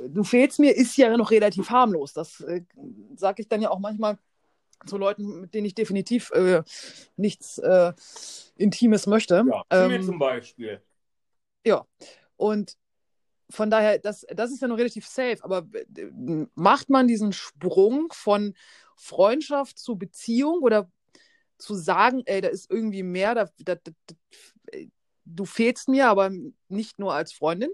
du fehlst mir, ist ja noch relativ harmlos. Das äh, sage ich dann ja auch manchmal zu Leuten, mit denen ich definitiv äh, nichts äh, Intimes möchte. Ja, ähm, mir zum Beispiel. Ja, und von daher, das, das ist ja noch relativ safe, aber äh, macht man diesen Sprung von Freundschaft zu Beziehung oder zu sagen, ey, da ist irgendwie mehr, da, da, da, du fehlst mir, aber nicht nur als Freundin.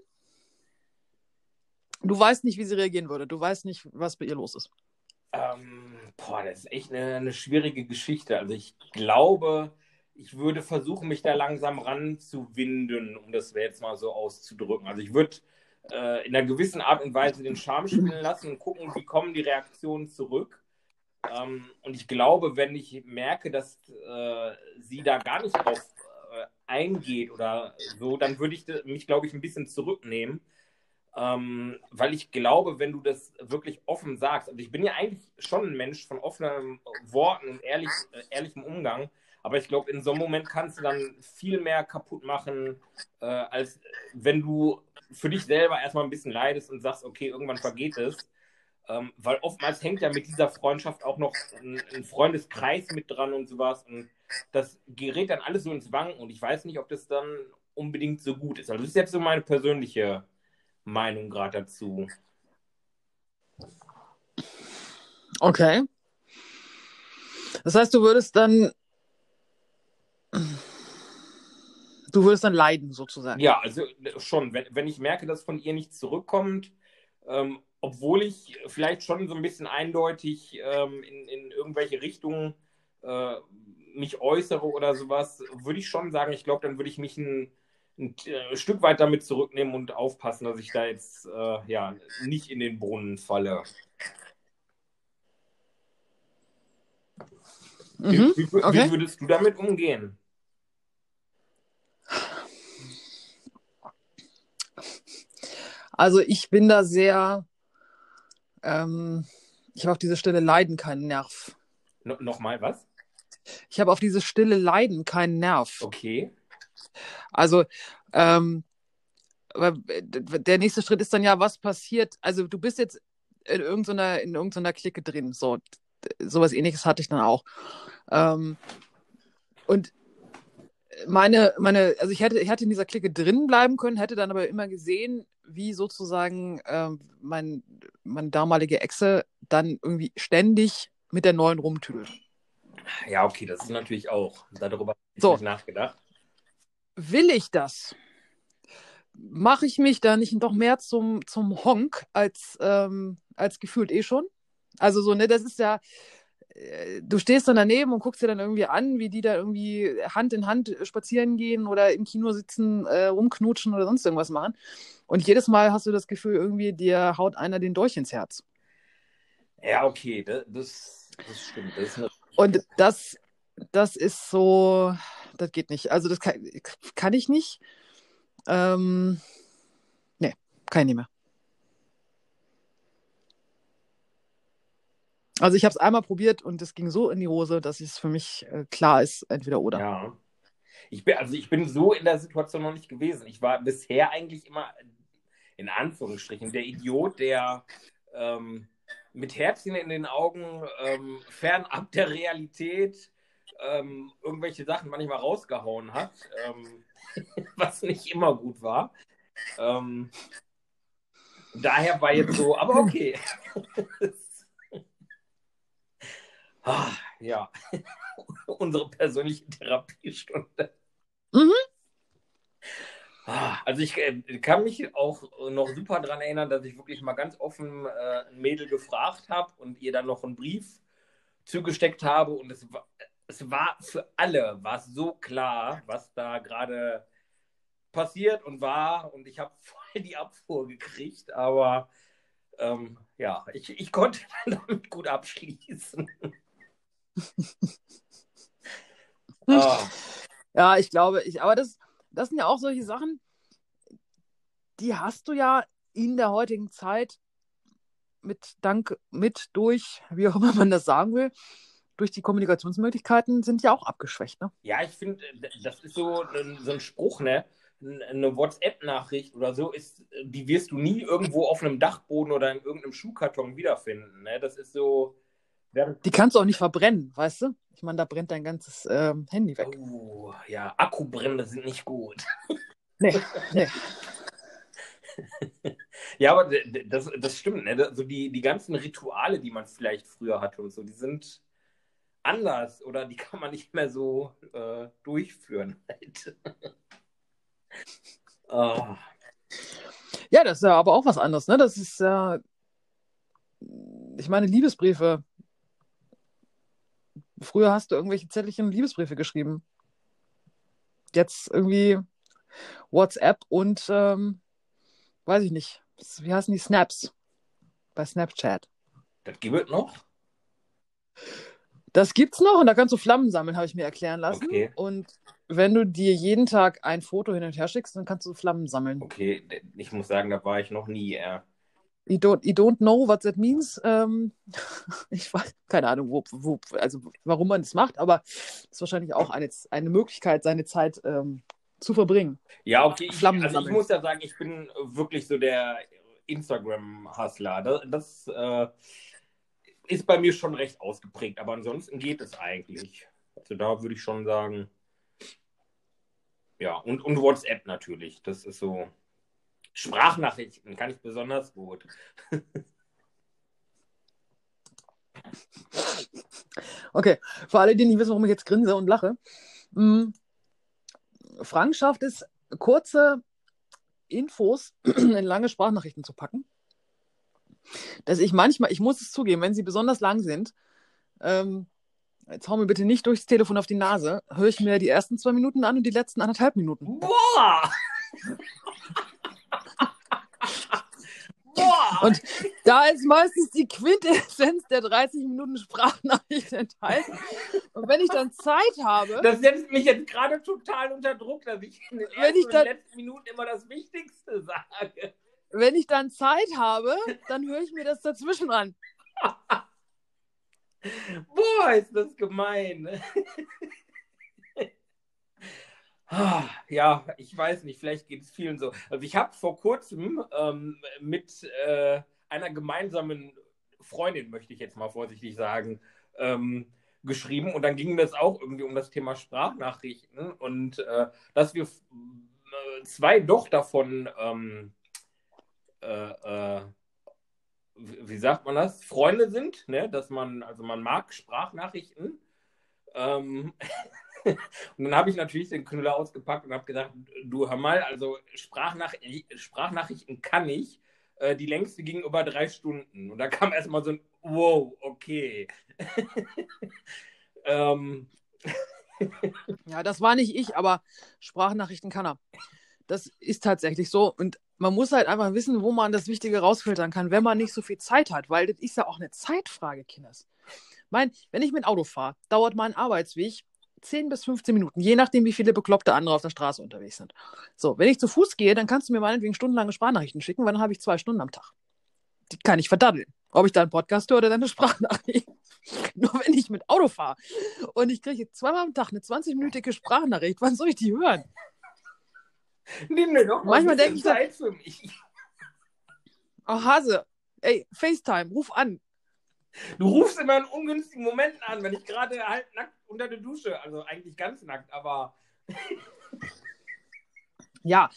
Du weißt nicht, wie sie reagieren würde. Du weißt nicht, was bei ihr los ist. Ähm, boah, das ist echt eine, eine schwierige Geschichte. Also ich glaube, ich würde versuchen, mich da langsam ranzuwinden, um das jetzt mal so auszudrücken. Also ich würde äh, in einer gewissen Art und Weise den Charme spielen lassen und gucken, wie kommen die Reaktionen zurück. Ähm, und ich glaube, wenn ich merke, dass äh, sie da gar nicht drauf äh, eingeht oder so, dann würde ich mich, glaube ich, ein bisschen zurücknehmen. Ähm, weil ich glaube, wenn du das wirklich offen sagst, also ich bin ja eigentlich schon ein Mensch von offenen Worten und ehrlich, äh, ehrlichem Umgang, aber ich glaube, in so einem Moment kannst du dann viel mehr kaputt machen, äh, als wenn du für dich selber erstmal ein bisschen leidest und sagst, okay, irgendwann vergeht es. Ähm, weil oftmals hängt ja mit dieser Freundschaft auch noch ein, ein, Freundeskreis mit dran und sowas. Und das gerät dann alles so ins Wanken und ich weiß nicht, ob das dann unbedingt so gut ist. Also das ist jetzt so meine persönliche Meinung gerade dazu. Okay. Das heißt, du würdest dann du würdest dann leiden, sozusagen. Ja, also schon. Wenn, wenn ich merke, dass von ihr nichts zurückkommt, ähm, obwohl ich vielleicht schon so ein bisschen eindeutig ähm, in, in irgendwelche Richtungen äh, mich äußere oder sowas, würde ich schon sagen, ich glaube, dann würde ich mich ein, ein, ein, Stück weit damit zurücknehmen und aufpassen, dass ich da jetzt äh, ja nicht in den Brunnen falle. Mhm, wie, wie, okay. wie würdest du damit umgehen? Also ich bin da sehr ähm, ich habe auf diese stille Leiden keinen Nerv. No, Nochmal was? Ich habe auf diese stille Leiden keinen Nerv. Okay. Also, ähm, der nächste Schritt ist dann ja, was passiert? Also, du bist jetzt in irgendeiner, in irgendeiner Clique drin. So, sowas ähnliches hatte ich dann auch. Ähm, und meine, meine, also ich hätte, ich hätte in dieser Clique drin bleiben können, hätte dann aber immer gesehen, wie sozusagen äh, mein, meine damalige Exe dann irgendwie ständig mit der neuen rumtüdelt. Ja, okay, das ist natürlich auch. Darüber habe ich so. nicht nachgedacht. Will ich das? Mache ich mich da nicht doch mehr zum, zum Honk als, ähm, als gefühlt eh schon? Also so, ne, das ist ja, äh, du stehst dann daneben und guckst dir dann irgendwie an, wie die da irgendwie Hand in Hand spazieren gehen oder im Kino sitzen, äh, rumknutschen oder sonst irgendwas machen. Und jedes Mal hast du das Gefühl, irgendwie dir haut einer den Dolch ins Herz. Ja, okay, das, das stimmt. Das und das, das ist so, das geht nicht. Also das kann, kann ich nicht. Ähm, nee, kann ich nicht mehr. Also ich habe es einmal probiert und es ging so in die Hose, dass es für mich äh, klar ist, entweder oder. Ja. Ich bin, also ich bin so in der Situation noch nicht gewesen. Ich war bisher eigentlich immer in Anführungsstrichen der Idiot, der ähm, mit Herzchen in den Augen ähm, fernab der Realität ähm, irgendwelche Sachen manchmal rausgehauen hat, ähm, was nicht immer gut war. Ähm, daher war jetzt so, aber okay. Ah, ja, unsere persönliche Therapiestunde. Mhm. Ah, also ich äh, kann mich auch noch super daran erinnern, dass ich wirklich mal ganz offen äh, ein Mädel gefragt habe und ihr dann noch einen Brief zugesteckt habe und es war, es war für alle war so klar, was da gerade passiert und war und ich habe voll die Abfuhr gekriegt, aber ähm, ja, ich, ich konnte damit gut abschließen. oh. Ja, ich glaube, ich, aber das, das sind ja auch solche Sachen, die hast du ja in der heutigen Zeit mit Dank, mit, durch, wie auch immer man das sagen will, durch die Kommunikationsmöglichkeiten sind ja auch abgeschwächt. Ne? Ja, ich finde, das ist so, so ein Spruch, ne? Eine WhatsApp-Nachricht oder so ist, die wirst du nie irgendwo auf einem Dachboden oder in irgendeinem Schuhkarton wiederfinden. Ne? Das ist so, die kannst du auch nicht verbrennen, weißt du? Ich meine, da brennt dein ganzes ähm, Handy weg. Oh, ja, Akkubrände sind nicht gut. Nee, nee. ja, aber das, das stimmt, ne? Also die, die ganzen Rituale, die man vielleicht früher hatte und so, die sind anders oder die kann man nicht mehr so äh, durchführen. Halt. oh. Ja, das ist ja aber auch was anderes, ne? Das ist ja. Äh, ich meine, Liebesbriefe Früher hast du irgendwelche Zettelchen Liebesbriefe geschrieben. Jetzt irgendwie WhatsApp und ähm, weiß ich nicht. Wie heißen die Snaps? Bei Snapchat. Das gibt es noch? Das gibt's noch und da kannst du Flammen sammeln, habe ich mir erklären lassen. Okay. Und wenn du dir jeden Tag ein Foto hin und her schickst, dann kannst du Flammen sammeln. Okay, ich muss sagen, da war ich noch nie. Ja. I don't, I don't know what that means. Ähm, ich weiß, keine Ahnung, wo, wo, also warum man das macht, aber es ist wahrscheinlich auch eine, eine Möglichkeit, seine Zeit ähm, zu verbringen. Ja, okay. Ich, also ich muss ja sagen, ich bin wirklich so der Instagram-Hustler. Das, das äh, ist bei mir schon recht ausgeprägt, aber ansonsten geht es eigentlich. Also da würde ich schon sagen, ja, und, und WhatsApp natürlich. Das ist so. Sprachnachrichten kann ich besonders gut. Okay, für alle, die nicht wissen, warum ich jetzt grinse und lache. Hm, Frank schafft es, kurze Infos in lange Sprachnachrichten zu packen. Dass ich manchmal, ich muss es zugeben, wenn sie besonders lang sind, ähm, jetzt hau mir bitte nicht durchs Telefon auf die Nase, höre ich mir die ersten zwei Minuten an und die letzten anderthalb Minuten. Boah! Boah! Und da ist meistens die Quintessenz der 30 Minuten Sprachnachricht enthalten. Und wenn ich dann Zeit habe. Das setzt mich jetzt gerade total unter Druck, dass ich in den wenn ich dann, letzten Minuten immer das Wichtigste sage. Wenn ich dann Zeit habe, dann höre ich mir das dazwischen an. Boah, ist das gemein. Ja, ich weiß nicht, vielleicht geht es vielen so. Also ich habe vor kurzem ähm, mit äh, einer gemeinsamen Freundin, möchte ich jetzt mal vorsichtig sagen, ähm, geschrieben und dann ging das auch irgendwie um das Thema Sprachnachrichten und äh, dass wir äh, zwei doch davon, ähm, äh, äh, wie sagt man das, Freunde sind, ne? dass man, also man mag Sprachnachrichten. Ähm, und dann habe ich natürlich den Knüller ausgepackt und habe gesagt, du hör mal, also Sprachnach Sprachnachrichten kann ich. Äh, die längste ging über drei Stunden. Und da kam erstmal so ein Wow, okay. ähm. ja, das war nicht ich, aber Sprachnachrichten kann er. Das ist tatsächlich so. Und man muss halt einfach wissen, wo man das Wichtige rausfiltern kann, wenn man nicht so viel Zeit hat, weil das ist ja auch eine Zeitfrage, Kinders. Mein, wenn ich mit Auto fahre, dauert mein Arbeitsweg 10 bis 15 Minuten, je nachdem, wie viele bekloppte andere auf der Straße unterwegs sind. So, wenn ich zu Fuß gehe, dann kannst du mir meinetwegen stundenlange Sprachnachrichten schicken, weil dann habe ich zwei Stunden am Tag. Die kann ich verdaddeln. Ob ich da einen Podcast höre oder eine Sprachnachricht. Nur wenn ich mit Auto fahre und ich kriege zweimal am Tag eine 20-minütige Sprachnachricht, wann soll ich die hören? Nimm mir doch mal Manchmal denke ich Zeit für mich. Oh, Hase, ey, FaceTime, ruf an. Du rufst immer in ungünstigen Momenten an, wenn ich gerade halt nackt unter der Dusche, also eigentlich ganz nackt, aber. ja,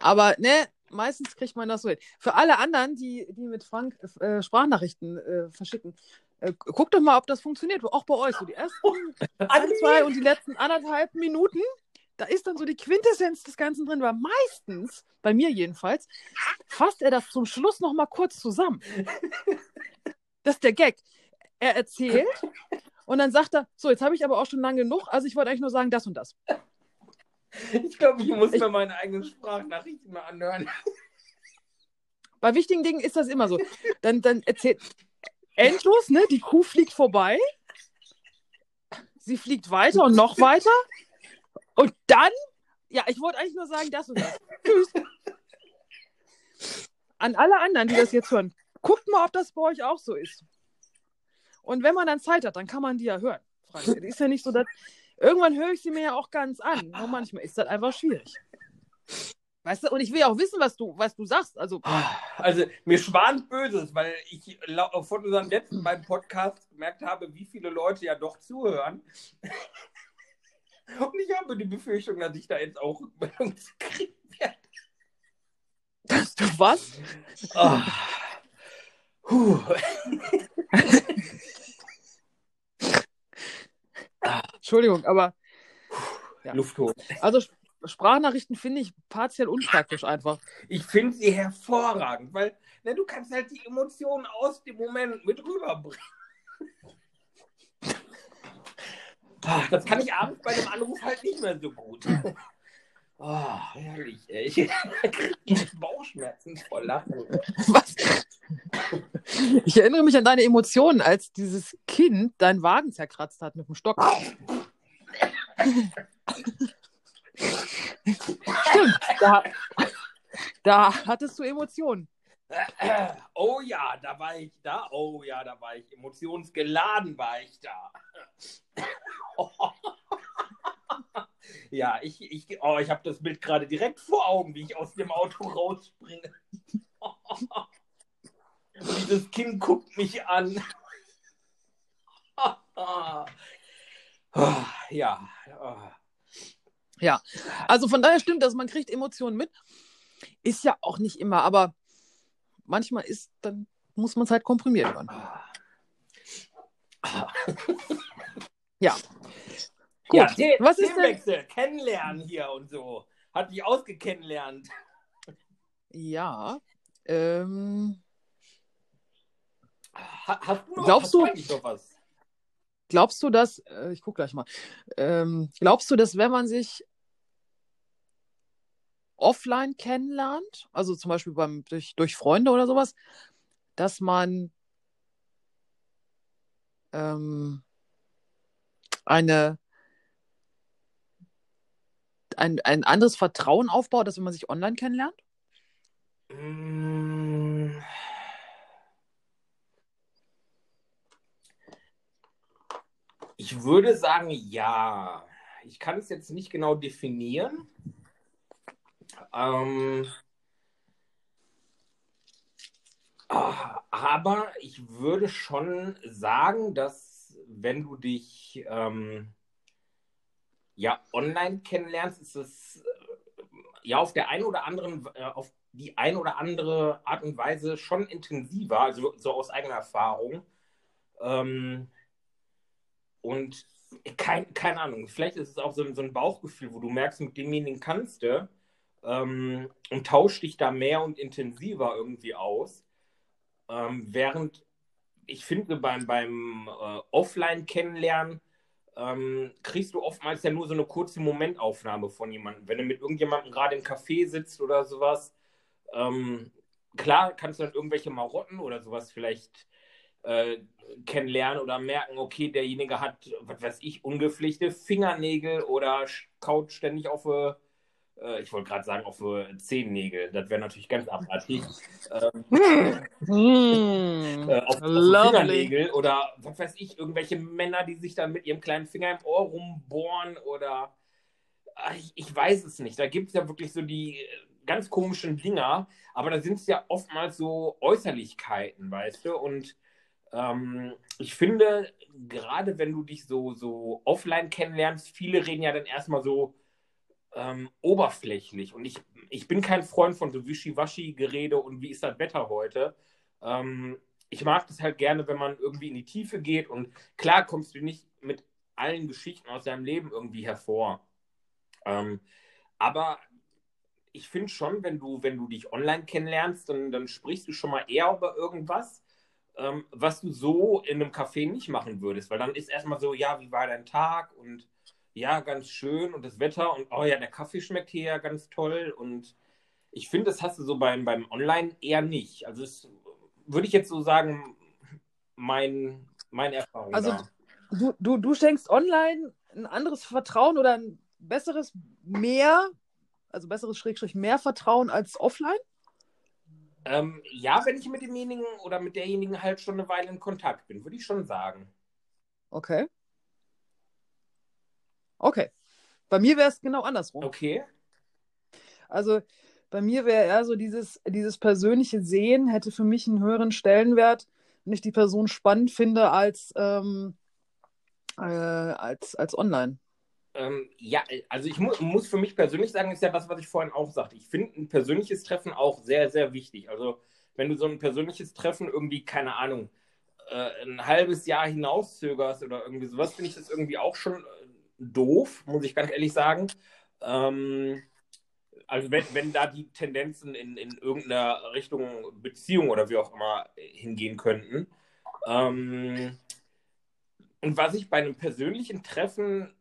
aber ne, meistens kriegt man das so hin. Für alle anderen, die, die mit Frank äh, Sprachnachrichten äh, verschicken, äh, guckt doch mal, ob das funktioniert. Auch bei euch. So die ersten ein, zwei und die letzten anderthalb Minuten, da ist dann so die Quintessenz des Ganzen drin, weil meistens, bei mir jedenfalls, fasst er das zum Schluss noch mal kurz zusammen. Das ist der Gag. Er erzählt und dann sagt er, so, jetzt habe ich aber auch schon lange genug, also ich wollte eigentlich nur sagen, das und das. Ich glaube, ich muss ich, mir meine eigenen Sprachnachrichten mal anhören. Bei wichtigen Dingen ist das immer so. Dann, dann erzählt endlos, ne? Die Kuh fliegt vorbei. Sie fliegt weiter und noch weiter. Und dann, ja, ich wollte eigentlich nur sagen, das und das. Tschüss. An alle anderen, die das jetzt hören, guckt mal, ob das bei euch auch so ist. Und wenn man dann Zeit hat, dann kann man die ja hören. Ist ja nicht so, dass. Irgendwann höre ich sie mir ja auch ganz an. Nur manchmal ist das einfach schwierig. Weißt du, und ich will auch wissen, was du, was du sagst. Also, also mir schwant Böses, weil ich von unserem letzten beiden Podcast gemerkt habe, wie viele Leute ja doch zuhören. Und ich habe die Befürchtung, dass ich da jetzt auch Rückmeldungen kriegen werde. Dass du was? Oh. Entschuldigung, aber. Ja. Luft hoch. Also Sprachnachrichten finde ich partiell unpraktisch einfach. Ich finde sie hervorragend, weil ne, du kannst halt die Emotionen aus dem Moment mit rüberbringen. Ah, das kann ich abends bei dem Anruf halt nicht mehr so gut. Oh, herrlich, ey. Ich kriege Bauchschmerzen vor Lachen. Was? Ich erinnere mich an deine Emotionen, als dieses Kind deinen Wagen zerkratzt hat mit dem Stock. Stimmt, da, da hattest du Emotionen. Oh ja, da war ich da. Oh ja, da war ich emotionsgeladen, war ich da. Ja, ich, ich, oh, ich habe das Bild gerade direkt vor Augen, wie ich aus dem Auto rausspringe. Dieses Kind guckt mich an. ja. Ja, also von daher stimmt das, man kriegt Emotionen mit. Ist ja auch nicht immer, aber manchmal ist, dann muss man es halt komprimiert hören. ja. Gut. Ja, den, was ist Wechsel, denn? kennenlernen hier und so. Hat dich ausgekennenlernt. Ja. Ähm, ha, hast du noch, glaubst du, noch was? Glaubst du, dass, äh, ich gucke gleich mal, ähm, glaubst du, dass wenn man sich offline kennenlernt, also zum Beispiel beim, durch, durch Freunde oder sowas, dass man ähm, eine ein, ein anderes Vertrauen aufbaut, als wenn man sich online kennenlernt? Mm. Ich würde sagen, ja. Ich kann es jetzt nicht genau definieren. Ähm, aber ich würde schon sagen, dass wenn du dich ähm, ja online kennenlernst, ist es äh, ja auf der einen oder anderen, äh, auf die ein oder andere Art und Weise schon intensiver, also so aus eigener Erfahrung. Ähm, und kein, keine Ahnung, vielleicht ist es auch so, so, ein Bauchgefühl, wo du merkst, mit demjenigen kannst du ähm, und tauscht dich da mehr und intensiver irgendwie aus. Ähm, während ich finde, beim, beim äh, Offline-Kennenlernen ähm, kriegst du oftmals ja nur so eine kurze Momentaufnahme von jemandem. Wenn du mit irgendjemandem gerade im Café sitzt oder sowas, ähm, klar kannst du dann irgendwelche Marotten oder sowas vielleicht äh, kennenlernen oder merken, okay, derjenige hat, was weiß ich, ungepflegte Fingernägel oder kaut ständig auf äh, äh, ich wollte gerade sagen, auf äh, Zehennägel. Das wäre natürlich ganz abartig. ähm, mm, äh, auf, auf Fingernägel oder was weiß ich, irgendwelche Männer, die sich dann mit ihrem kleinen Finger im Ohr rumbohren oder ach, ich, ich, weiß es nicht. Da gibt es ja wirklich so die äh, ganz komischen Dinger, aber da sind es ja oftmals so Äußerlichkeiten, weißt du? Und ähm, ich finde, gerade wenn du dich so, so offline kennenlernst, viele reden ja dann erstmal so ähm, oberflächlich. Und ich, ich bin kein Freund von so Wischiwaschi-Gerede und wie ist das Wetter heute. Ähm, ich mag das halt gerne, wenn man irgendwie in die Tiefe geht. Und klar kommst du nicht mit allen Geschichten aus deinem Leben irgendwie hervor. Ähm, aber ich finde schon, wenn du, wenn du dich online kennenlernst, dann, dann sprichst du schon mal eher über irgendwas, ähm, was du so in einem Café nicht machen würdest. Weil dann ist erstmal so, ja, wie war dein Tag? Und ja, ganz schön und das Wetter und oh ja, der Kaffee schmeckt hier ja ganz toll und ich finde, das hast du so beim, beim Online eher nicht. Also das würde ich jetzt so sagen, mein, meine Erfahrung. Also du, du, du schenkst online ein anderes Vertrauen oder ein besseres mehr, also besseres Schrägstrich mehr Vertrauen als offline? Ähm, ja, wenn ich mit demjenigen oder mit derjenigen halt schon eine Weile in Kontakt bin, würde ich schon sagen. Okay. Okay. Bei mir wäre es genau andersrum. Okay. Also bei mir wäre eher so dieses, dieses persönliche Sehen hätte für mich einen höheren Stellenwert, wenn ich die Person spannend finde als, ähm, äh, als, als online. Ähm, ja, also ich mu muss für mich persönlich sagen, ist ja das, was ich vorhin auch sagte. Ich finde ein persönliches Treffen auch sehr, sehr wichtig. Also wenn du so ein persönliches Treffen irgendwie, keine Ahnung, äh, ein halbes Jahr hinauszögerst oder irgendwie sowas, finde ich das irgendwie auch schon doof, muss ich ganz ehrlich sagen. Ähm, also wenn, wenn da die Tendenzen in, in irgendeiner Richtung Beziehung oder wie auch immer hingehen könnten. Ähm, und was ich bei einem persönlichen Treffen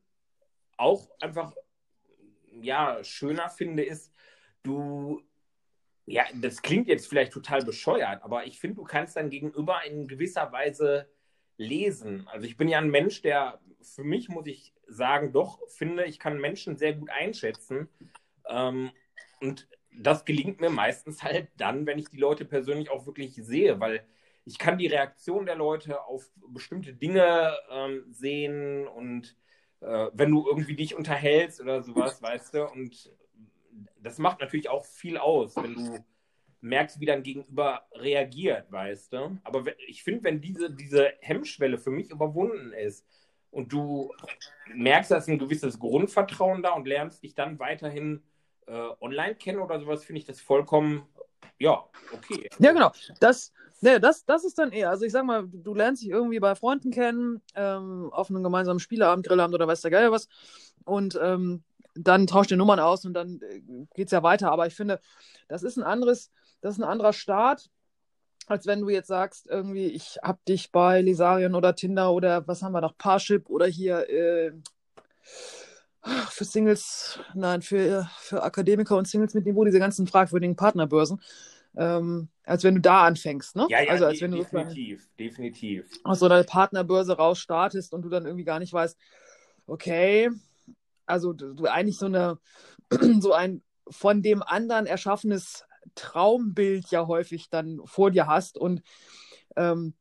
auch einfach ja schöner finde, ist, du ja, das klingt jetzt vielleicht total bescheuert, aber ich finde, du kannst dein Gegenüber in gewisser Weise lesen. Also ich bin ja ein Mensch, der für mich, muss ich sagen, doch finde, ich kann Menschen sehr gut einschätzen. Ähm, und das gelingt mir meistens halt dann, wenn ich die Leute persönlich auch wirklich sehe, weil ich kann die Reaktion der Leute auf bestimmte Dinge ähm, sehen und äh, wenn du irgendwie dich unterhältst oder sowas, weißt du, und das macht natürlich auch viel aus, wenn du merkst, wie dein Gegenüber reagiert, weißt du. Aber ich finde, wenn diese, diese Hemmschwelle für mich überwunden ist und du merkst, da ist ein gewisses Grundvertrauen da und lernst dich dann weiterhin äh, online kennen oder sowas, finde ich das vollkommen, ja, okay. Ja, genau. Das, ne, das, das ist dann eher, also ich sag mal, du lernst dich irgendwie bei Freunden kennen, ähm, auf einem gemeinsamen Spieleabend, Grillabend oder weiß der Geil was und ähm, dann tauscht ihr Nummern aus und dann äh, geht es ja weiter. Aber ich finde, das ist ein anderes, das ist ein anderer Start, als wenn du jetzt sagst, irgendwie, ich hab dich bei Lisarien oder Tinder oder was haben wir noch, Parship oder hier äh, für Singles, nein, für, für Akademiker und Singles mit Niveau, diese ganzen fragwürdigen Partnerbörsen. Ähm, als wenn du da anfängst, ne? Ja, ja, also als de wenn du definitiv, definitiv. aus so einer Partnerbörse raus startest und du dann irgendwie gar nicht weißt, okay, also du, du eigentlich so eine, so ein von dem anderen erschaffenes Traumbild ja häufig dann vor dir hast. Und ähm,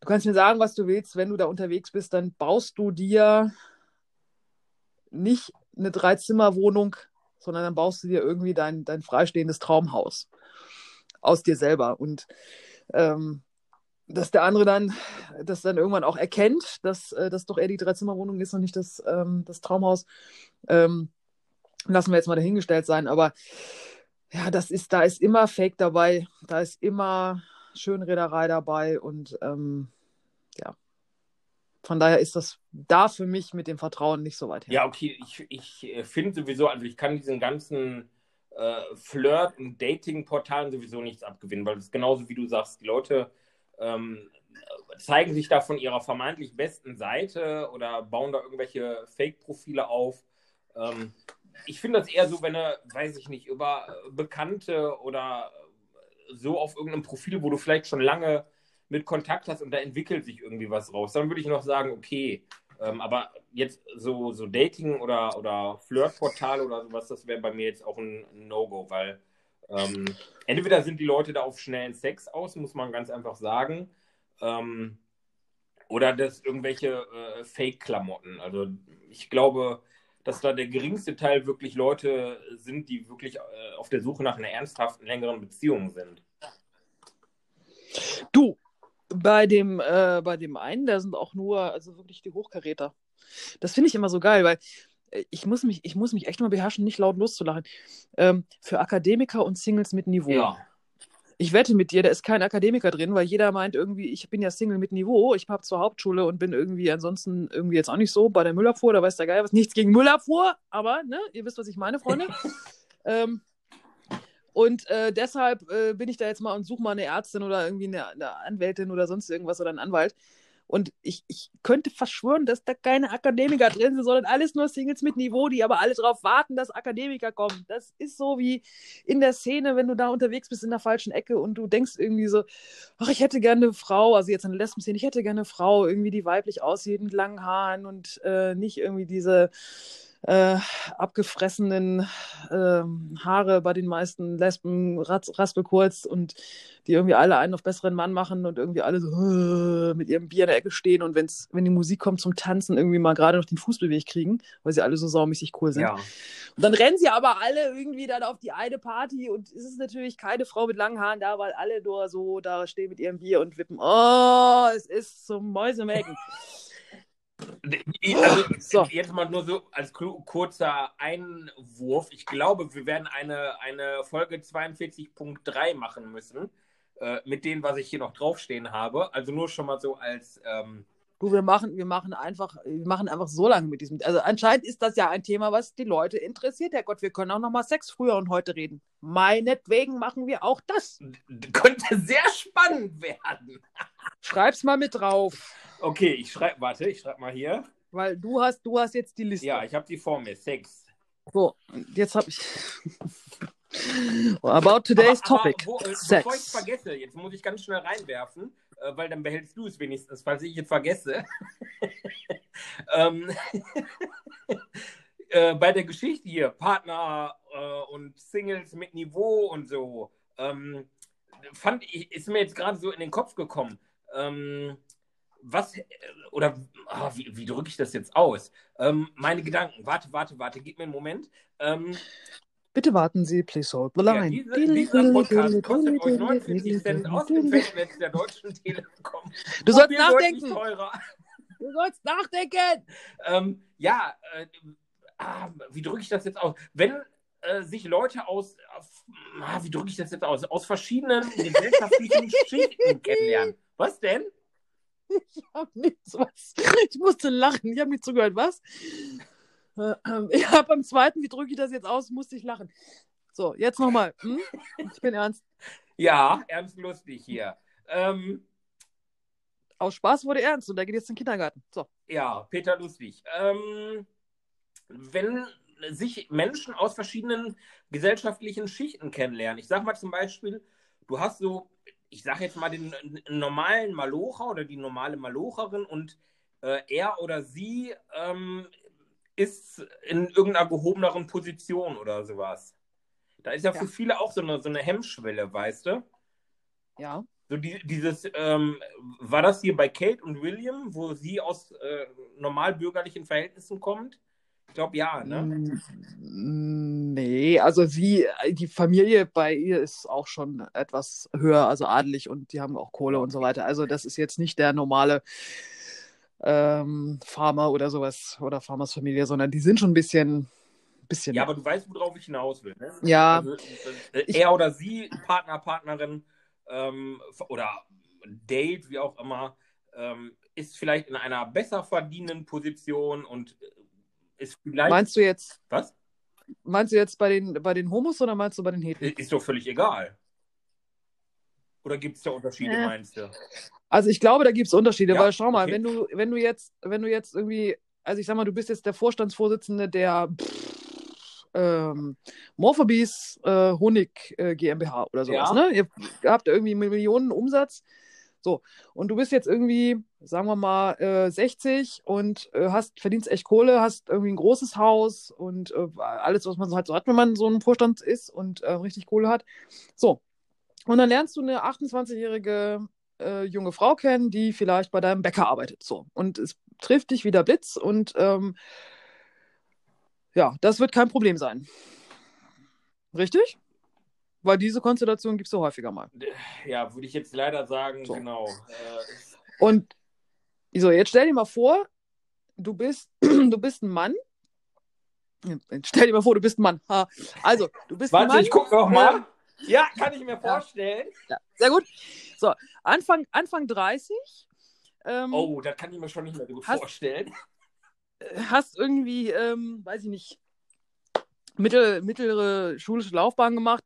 du kannst mir sagen, was du willst, wenn du da unterwegs bist, dann baust du dir nicht eine Dreizimmerwohnung, sondern dann baust du dir irgendwie dein, dein freistehendes Traumhaus aus dir selber. Und ähm, dass der andere dann das dann irgendwann auch erkennt, dass äh, das doch eher die Dreizimmerwohnung ist und nicht das, ähm, das Traumhaus. Ähm, lassen wir jetzt mal dahingestellt sein, aber ja, das ist, da ist immer Fake dabei, da ist immer Schönrederei dabei und ähm, ja. Von daher ist das da für mich mit dem Vertrauen nicht so weit her. Ja, okay, ich, ich äh, finde sowieso, also ich kann diesen ganzen äh, Flirt- und Dating-Portalen sowieso nichts abgewinnen, weil es genauso wie du sagst, die Leute ähm, zeigen sich da von ihrer vermeintlich besten Seite oder bauen da irgendwelche Fake-Profile auf. Ähm, ich finde das eher so, wenn du, weiß ich nicht, über Bekannte oder so auf irgendeinem Profil, wo du vielleicht schon lange mit Kontakt hast und da entwickelt sich irgendwie was raus, dann würde ich noch sagen, okay. Ähm, aber jetzt so, so Dating oder, oder Flirtportal oder sowas, das wäre bei mir jetzt auch ein No-Go, weil ähm, entweder sind die Leute da auf schnellen Sex aus, muss man ganz einfach sagen, ähm, oder das irgendwelche äh, Fake-Klamotten. Also ich glaube, dass da der geringste Teil wirklich Leute sind, die wirklich äh, auf der Suche nach einer ernsthaften, längeren Beziehung sind. Du, bei dem, äh, bei dem einen, da sind auch nur, also wirklich die Hochkaräter. Das finde ich immer so geil, weil äh, ich muss mich, ich muss mich echt mal beherrschen, nicht laut loszulachen. Ähm, für Akademiker und Singles mit Niveau. Ja. Ich wette mit dir, da ist kein Akademiker drin, weil jeder meint irgendwie, ich bin ja Single mit Niveau, ich habe zur Hauptschule und bin irgendwie ansonsten irgendwie jetzt auch nicht so bei der Müllabfuhr, da weiß der Geil was. Nichts gegen Müllabfuhr, aber ne, ihr wisst, was ich meine, Freunde. ähm, und äh, deshalb äh, bin ich da jetzt mal und suche mal eine Ärztin oder irgendwie eine, eine Anwältin oder sonst irgendwas oder einen Anwalt. Und ich, ich könnte verschwören, dass da keine Akademiker drin sind, sondern alles nur Singles mit Niveau, die aber alle darauf warten, dass Akademiker kommen. Das ist so wie in der Szene, wenn du da unterwegs bist in der falschen Ecke und du denkst irgendwie so, ach, ich hätte gerne eine Frau, also jetzt eine Lesben-Szene, ich hätte gerne eine Frau, irgendwie die weiblich aussieht mit langen Haaren und äh, nicht irgendwie diese äh, abgefressenen äh, Haare bei den meisten Lesben raspelkurz und die irgendwie alle einen auf besseren Mann machen und irgendwie alle so äh, mit ihrem Bier in der Ecke stehen und wenn's, wenn die Musik kommt zum Tanzen, irgendwie mal gerade noch den Fuß bewegt kriegen, weil sie alle so saumäßig cool sind. Ja. Und dann rennen sie aber alle irgendwie dann auf die eine Party und es ist natürlich keine Frau mit langen Haaren da, weil alle nur so da stehen mit ihrem Bier und wippen. Oh, es ist zum Mäusemelken. Also, So. jetzt mal nur so als ku- kurzer Einwurf. Ich glaube, wir werden eine, eine Folge 42.3 machen müssen, äh, mit dem, was ich hier noch draufstehen habe. Also nur schon mal so als. Ähm, Du, wir machen, wir machen einfach, wir machen einfach so lange mit diesem. Also anscheinend ist das ja ein Thema, was die Leute interessiert. Herrgott, wir können auch noch mal Sex früher und heute reden. Meinetwegen machen wir auch das. könnte sehr spannend werden. Schreib's mal mit drauf. Okay, ich schreibe, warte, ich schreibe mal hier. Weil du hast, du hast jetzt die Liste. Ja, ich habe die vor mir. Sex. So, und jetzt habe ich. About today's Aber- aber topic. Wo, äh, Sex. Bevor ich vergesse, jetzt muss ich ganz schnell reinwerfen. äh, weil dann behältst du es wenigstens, falls ich es vergesse. ähm, äh, bei der Geschichte hier, Partner äh, und Singles mit Niveau und so, ähm, fand ich, ist mir jetzt gerade so in den Kopf gekommen. Ähm, was, oder oh, wie, wie drücke ich das jetzt aus? Ähm, meine Gedanken, warte, warte, warte, gib mir einen Moment. Ähm, Bitte warten Sie, please hold the line. Ja, diese, dieser Podcast kostet euch 49 Cent aus dem Festnetz der Deutschen Telekom. Du sollst nachdenken. Du sollst nachdenken. Ähm, ja, äh, ah, wie drücke ich das jetzt aus? Wenn äh, sich Leute aus, aus ah, wie drücke ich das jetzt aus, aus verschiedenen gesellschaftlichen Schichten kennenlernen. Was denn? Ich habe nichts was. Ich musste lachen. Ich habe nicht zugehört. Was? Äh, ähm, ja, beim zweiten, wie drücke ich das jetzt aus, musste ich lachen. So, jetzt nochmal. Hm? Ich bin ernst. Ja, ernst lustig hier. Ähm, Aus Spaß wurde ernst und da geht jetzt in den Kindergarten. So. Ja, Peter Lustig. Ähm, wenn sich Menschen aus verschiedenen gesellschaftlichen Schichten kennenlernen, ich sag mal zum Beispiel, du hast so, ich sag jetzt mal den normalen Malocher oder die normale Malocherin und äh, er oder sie ähm, ist in irgendeiner gehobeneren Position oder sowas. Da ist ja, ja. für viele auch so eine, so eine Hemmschwelle, weißt du? Ja. So die, dieses, ähm, war das hier bei Kate und William, wo sie aus äh, normalbürgerlichen Verhältnissen kommt? Ich glaube ja, ne? Nee, also sie, die Familie bei ihr ist auch schon etwas höher, also adelig und die haben auch Kohle und so weiter. Also das ist jetzt nicht der normale ähm, Farmer oder sowas oder Farmers Familie, sondern die sind schon ein bisschen. bisschen ja, aber du weißt, worauf ich hinaus will. Ne? Ja. Also, äh, er oder sie, Partner, Partnerin ähm, oder Date, wie auch immer, ähm, ist vielleicht in einer besser verdienenden Position und äh, ist vielleicht. Meinst du jetzt? Was? Meinst du jetzt bei den, bei den Homos oder meinst du bei den Hetero? Ist doch völlig egal. Oder gibt es da Unterschiede, äh. meinst du? Also ich glaube, da gibt es Unterschiede, ja, weil schau mal, okay. wenn du, wenn du jetzt, wenn du jetzt irgendwie, also ich sag mal, du bist jetzt der Vorstandsvorsitzende der pff, ähm, Morphobees äh, Honig äh, GmbH oder sowas, ja. ne? Ihr habt irgendwie Millionen Umsatz. So, und du bist jetzt irgendwie, sagen wir mal, äh, 60 und äh, hast, verdienst echt Kohle, hast irgendwie ein großes Haus und äh, alles, was man so halt so hat, wenn man so ein Vorstand ist und äh, richtig Kohle hat. So. Und dann lernst du eine 28-jährige äh, junge Frau kennen, die vielleicht bei deinem Bäcker arbeitet. So. Und es trifft dich wie der Blitz und ähm, ja, das wird kein Problem sein. Richtig? Weil diese Konstellation gibt es so häufiger mal. Ja, würde ich jetzt leider sagen, so. genau. Äh, und so, jetzt stell dir mal vor, du bist, du bist ein Mann. Stell dir mal vor, du bist ein Mann. Ha. Also, du bist Warte, ein Mann. ich guck noch mal. Ja, kann ich mir vorstellen. Ja, sehr gut. So, Anfang, Anfang 30. Ähm, oh, das kann ich mir schon nicht mehr so gut hast, vorstellen. Hast irgendwie, ähm, weiß ich nicht, mittel, mittlere schulische Laufbahn gemacht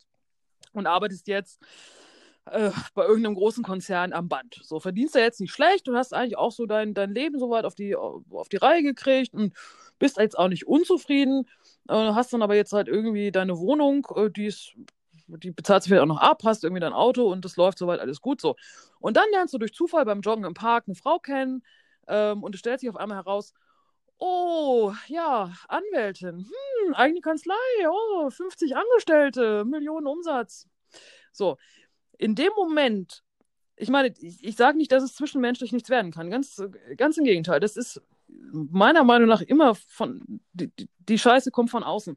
und arbeitest jetzt äh, bei irgendeinem großen Konzern am Band. So, verdienst du jetzt nicht schlecht und hast eigentlich auch so dein, dein Leben soweit auf die, auf die Reihe gekriegt und bist jetzt auch nicht unzufrieden. Äh, hast dann aber jetzt halt irgendwie deine Wohnung, äh, die ist die bezahlst vielleicht auch noch ab, hast irgendwie dein Auto und das läuft soweit alles gut so. Und dann lernst du durch Zufall beim Joggen im Park eine Frau kennen ähm, und es stellt sich auf einmal heraus, oh, ja, Anwältin, hm, eigene Kanzlei, oh, 50 Angestellte, Millionen Umsatz. So, in dem Moment, ich meine, ich, ich sage nicht, dass es zwischenmenschlich nichts werden kann, ganz, ganz im Gegenteil, das ist meiner Meinung nach immer von, die, die Scheiße kommt von außen.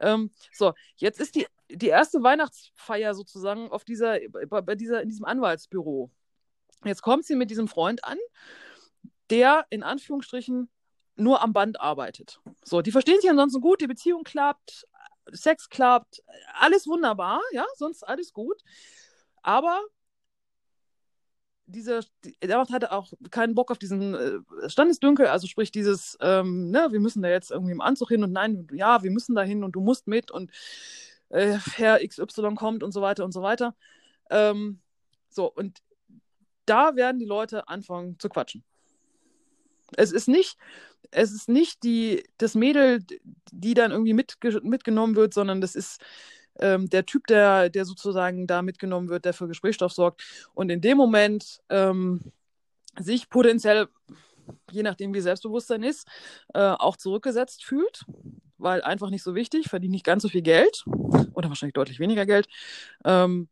Ähm, so, jetzt ist die die erste Weihnachtsfeier sozusagen auf dieser, bei dieser, in diesem Anwaltsbüro. Jetzt kommt sie mit diesem Freund an, der in Anführungsstrichen nur am Band arbeitet. So, die verstehen sich ansonsten gut, die Beziehung klappt, Sex klappt, alles wunderbar, ja, sonst alles gut. Aber dieser, der hatte auch keinen Bock auf diesen äh, Standesdünkel, also sprich dieses, ähm, ne, wir müssen da jetzt irgendwie im Anzug hin und nein, ja, wir müssen da hin und du musst mit und äh, Herr XY kommt und so weiter und so weiter. Ähm, so, und da werden die Leute anfangen zu quatschen. Es ist nicht, es ist nicht die, das Mädel, die dann irgendwie mitge mitgenommen wird, sondern das ist ähm, der Typ, der, der sozusagen da mitgenommen wird, der für Gesprächsstoff sorgt. Und in dem Moment ähm, sich potenziell, je nachdem wie Selbstbewusstsein ist, äh, auch zurückgesetzt fühlt, weil einfach nicht so wichtig, verdient nicht ganz so viel Geld oder wahrscheinlich deutlich weniger Geld ähm,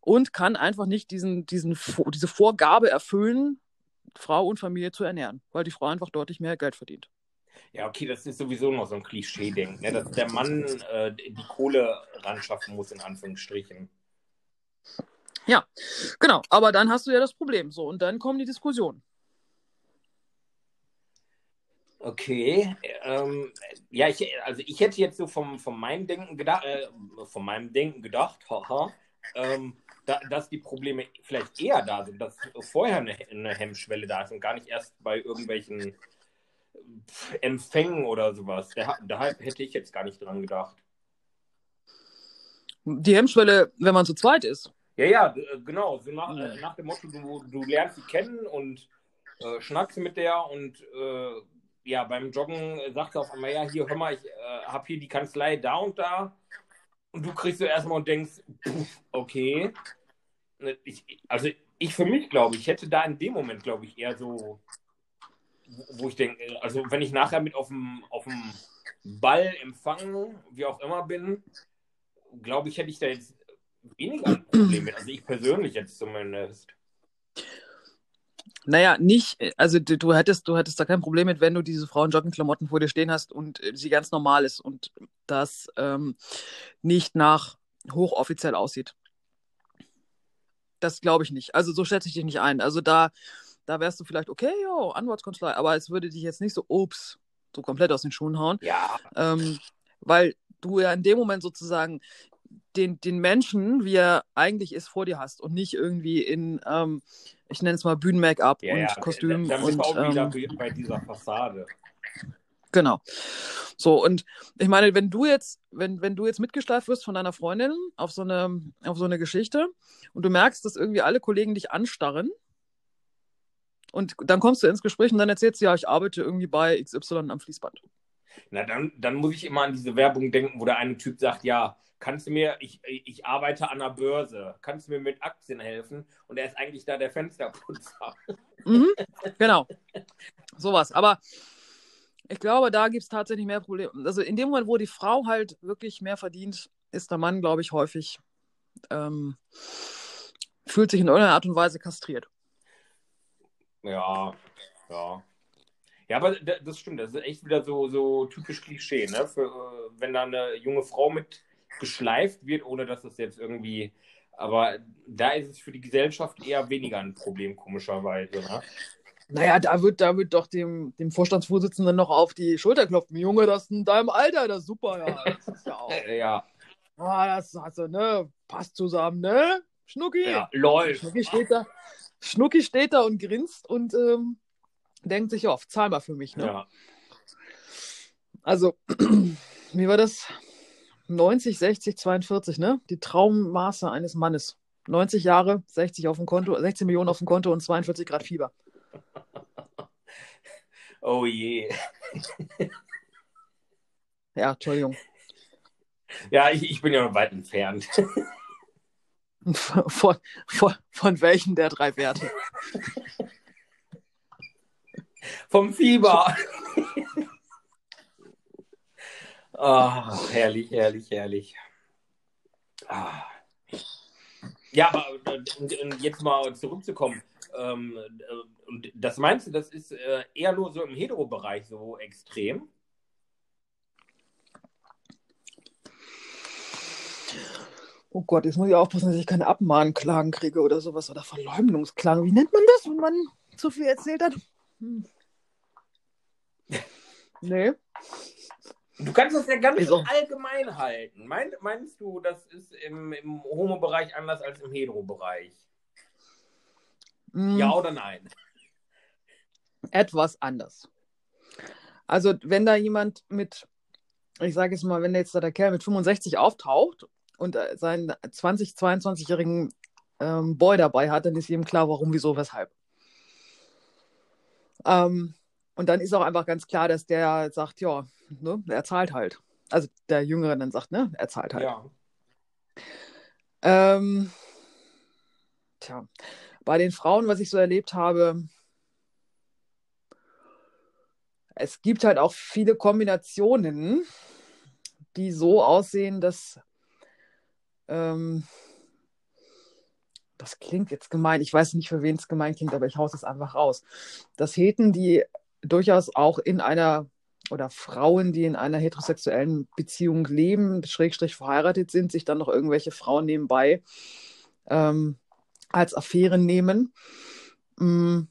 und kann einfach nicht diesen, diesen, diese Vorgabe erfüllen, Frau und Familie zu ernähren, weil die Frau einfach deutlich mehr Geld verdient. Ja, okay, das ist sowieso noch so ein Klischee-Denken, ne? dass der Mann äh, die Kohle ran schaffen muss, in Anführungsstrichen. Ja, genau. Aber dann hast du ja das Problem. So, und dann kommen die Diskussionen. Okay, ähm, ja, ich, also ich hätte jetzt so vom, von meinem Denken gedacht, äh, von meinem Denken gedacht, haha, ähm, da, dass die Probleme vielleicht eher da sind, dass vorher eine, eine Hemmschwelle da ist und gar nicht erst bei irgendwelchen Empfängen oder sowas. Da, da hätte ich jetzt gar nicht dran gedacht. Die Hemmschwelle, wenn man zu zweit ist. Ja, ja, äh, genau. So nach, ja. nach dem Motto, du, du lernst sie kennen und äh, schnackst mit der und äh, ja, beim Joggen sagt sie auf einmal, ja, hier, hör mal, ich äh, habe hier die Kanzlei da und da. Und du kriegst so erstmal und denkst, okay. Ne, ich, also ich für mich glaube ich, hätte da in dem Moment, glaube ich, eher so, wo ich denke, also wenn ich nachher mit auf dem, auf dem Ball empfangen, wie auch immer bin, glaube ich, hätte ich da jetzt weniger ein Problem mit. Also ich persönlich jetzt zumindest. Naja, nicht, also du, du, hättest, du hättest da kein Problem mit, wenn du diese Frauen Joggingklamotten vor dir stehen hast und äh, sie ganz normal ist und das ähm, nicht nach hochoffiziell aussieht. Das glaube ich nicht. Also so schätze ich dich nicht ein. Also da, da wärst du vielleicht, okay, jo, Anwaltskanzlei, aber es würde dich jetzt nicht so, ups, so komplett aus den Schuhen hauen. Ja. Ähm, weil du ja in dem Moment sozusagen den, den Menschen, wie er eigentlich ist, vor dir hast und nicht irgendwie in, ähm, ich nenne es mal Bühnen-Make-up ja, und ja. Kostüm. Da, da und, auch wieder ähm, bei dieser Fassade. Genau. So, und ich meine, wenn du jetzt, wenn, wenn du jetzt mitgeschleift wirst von deiner Freundin auf so eine, auf so eine Geschichte und du merkst, dass irgendwie alle Kollegen dich anstarren, und dann kommst du ins Gespräch und dann erzählst du, ja, ich arbeite irgendwie bei XY am Fließband. Na, dann, dann muss ich immer an diese Werbung denken, wo der eine Typ sagt, ja, kannst du mir, ich, ich arbeite an der Börse, kannst du mir mit Aktien helfen? Und er ist eigentlich da der Fensterputzer. Mhm, genau. Sowas. Aber ich glaube, da gibt es tatsächlich mehr Probleme. Also in dem Moment, wo die Frau halt wirklich mehr verdient, ist der Mann, glaube ich, häufig, ähm, fühlt sich in irgendeiner Art und Weise kastriert. Ja, ja. Ja, aber das stimmt, das ist echt wieder so, so typisch Klischee, ne? Für, äh, wenn da eine junge Frau mit geschleift wird, ohne dass das jetzt irgendwie. Aber da ist es für die Gesellschaft eher weniger ein Problem, komischerweise. Ne? Naja, da wird, da wird doch dem, dem Vorstandsvorsitzenden noch auf die Schulter klopfen. Junge, das ist in deinem Alter, das ist super, ja. Das ist ja auch. ja. Ah, das also, ne, passt zusammen, ne? Schnucki. Ja, läuft. Schnucki steht da, Schnucki steht da und grinst und ähm, denkt sich auf, zahl mal für mich, ne? Ja. Also, wie war das? 90, 60, 42, ne? Die Traummaße eines Mannes. 90 Jahre, 60 auf dem Konto, 16 Millionen auf dem Konto und 42 Grad Fieber. Oh je. ja, Entschuldigung. Ja, ich, ich bin ja noch weit entfernt. Von, von, von welchen der drei Werte? Vom Fieber. Oh, herrlich, herrlich, herrlich. Ah. Ja, aber und, jetzt mal zurückzukommen. Ähm, und das meinst du, das ist äh, eher nur so im Hetero-Bereich so extrem? Oh Gott, jetzt muss ich aufpassen, dass ich keine Abmahnklagen kriege oder sowas oder Verleumdungsklagen. Wie nennt man das, wenn man zu viel erzählt hat? Hm. Nee. Du kannst das ja ganz also. allgemein halten. Mein, meinst du, das ist im, im Homo-Bereich anders als im Hetero-Bereich? Mm. Ja oder nein? Etwas anders. Also, wenn da jemand mit, ich sage jetzt mal, wenn jetzt da der Kerl mit 65 auftaucht und äh, seinen 20-, 22-jährigen ähm, Boy dabei hat, dann ist jedem klar, warum, wieso, weshalb. Ähm, und dann ist auch einfach ganz klar, dass der sagt, ja, ne, er zahlt halt. Also der Jüngere dann sagt, ne, er zahlt halt. Ja. Ähm, tja, bei den Frauen, was ich so erlebt habe, es gibt halt auch viele Kombinationen, die so aussehen, dass ähm, das klingt jetzt gemein, ich weiß nicht, für wen es gemein klingt, aber ich haus es einfach raus. Dass Heten, die durchaus auch in einer oder Frauen, die in einer heterosexuellen Beziehung leben, schrägstrich verheiratet sind, sich dann noch irgendwelche Frauen nebenbei ähm, als Affären nehmen. Mm.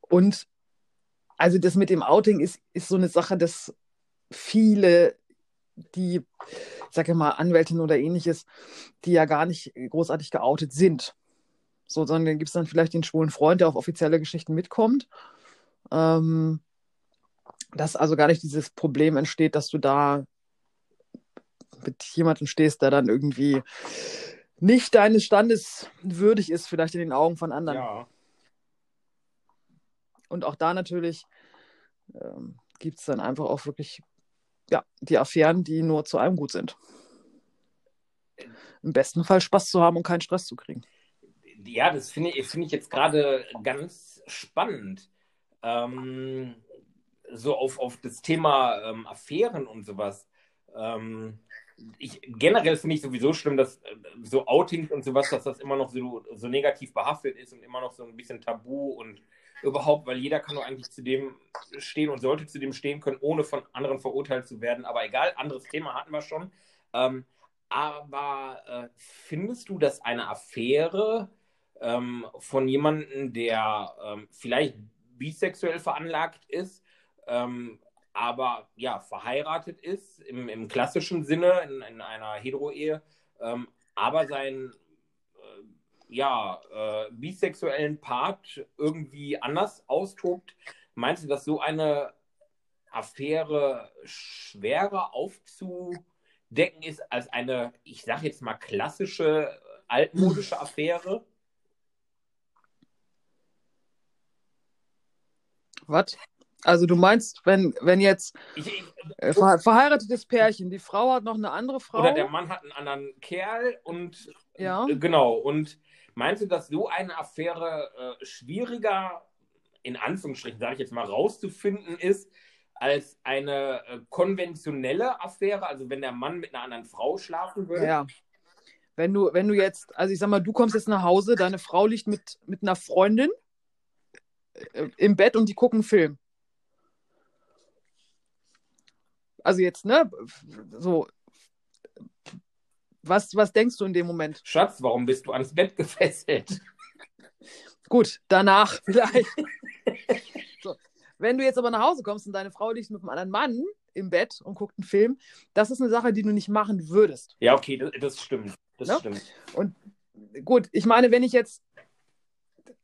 Und also das mit dem Outing ist, ist so eine Sache, dass viele, die, ich sage mal, Anwältin oder ähnliches, die ja gar nicht großartig geoutet sind. So, sondern gibt es dann vielleicht den schwulen Freund, der auf offizielle Geschichten mitkommt. Ähm, dass also gar nicht dieses Problem entsteht, dass du da mit jemandem stehst, der dann irgendwie nicht deines Standes würdig ist, vielleicht in den Augen von anderen. Ja. Und auch da natürlich ähm, gibt es dann einfach auch wirklich ja, die Affären, die nur zu einem gut sind. Im besten Fall Spaß zu haben und keinen Stress zu kriegen. Ja, das finde ich, find ich jetzt gerade ganz spannend. Ähm, so auf, auf das Thema ähm, Affären und sowas. Ähm, ich, generell finde ich sowieso schlimm, dass äh, so Outings und sowas, dass das immer noch so, so negativ behaftet ist und immer noch so ein bisschen tabu und überhaupt, weil jeder kann nur eigentlich zu dem stehen und sollte zu dem stehen können, ohne von anderen verurteilt zu werden. Aber egal, anderes Thema hatten wir schon. Ähm, aber äh, findest du, dass eine Affäre ähm, von jemandem, der ähm, vielleicht bisexuell veranlagt ist, ähm, aber ja, verheiratet ist, im, im klassischen Sinne, in, in einer Hetero-Ehe, ähm, aber seinen äh, ja, äh, bisexuellen Part irgendwie anders austobt. Meinst du, dass so eine Affäre schwerer aufzudecken ist als eine, ich sage jetzt mal, klassische, altmodische Affäre? Was? Also du meinst, wenn, wenn jetzt Ich, ich, äh, ver verheiratetes Pärchen, die Frau hat noch eine andere Frau. oder der Mann hat einen anderen Kerl und Ja. äh, genau. Und meinst du, dass so eine Affäre äh, schwieriger, in Anführungsstrichen, sage ich jetzt mal, rauszufinden ist, als eine äh, konventionelle Affäre? Also wenn der Mann mit einer anderen Frau schlafen würde? Ja. Wenn du, wenn du jetzt, also ich sag mal, du kommst jetzt nach Hause, deine Frau liegt mit, mit einer Freundin im Bett und die gucken einen Film. Also jetzt, ne? So. Was, was denkst du in dem Moment? Schatz, warum bist du ans Bett gefesselt? Gut, danach vielleicht. so. Wenn du jetzt aber nach Hause kommst und deine Frau liegt mit einem anderen Mann im Bett und guckt einen Film, das ist eine Sache, die du nicht machen würdest. Ja, okay, das, das stimmt. Das Ne? stimmt. Gut, ich meine, wenn ich jetzt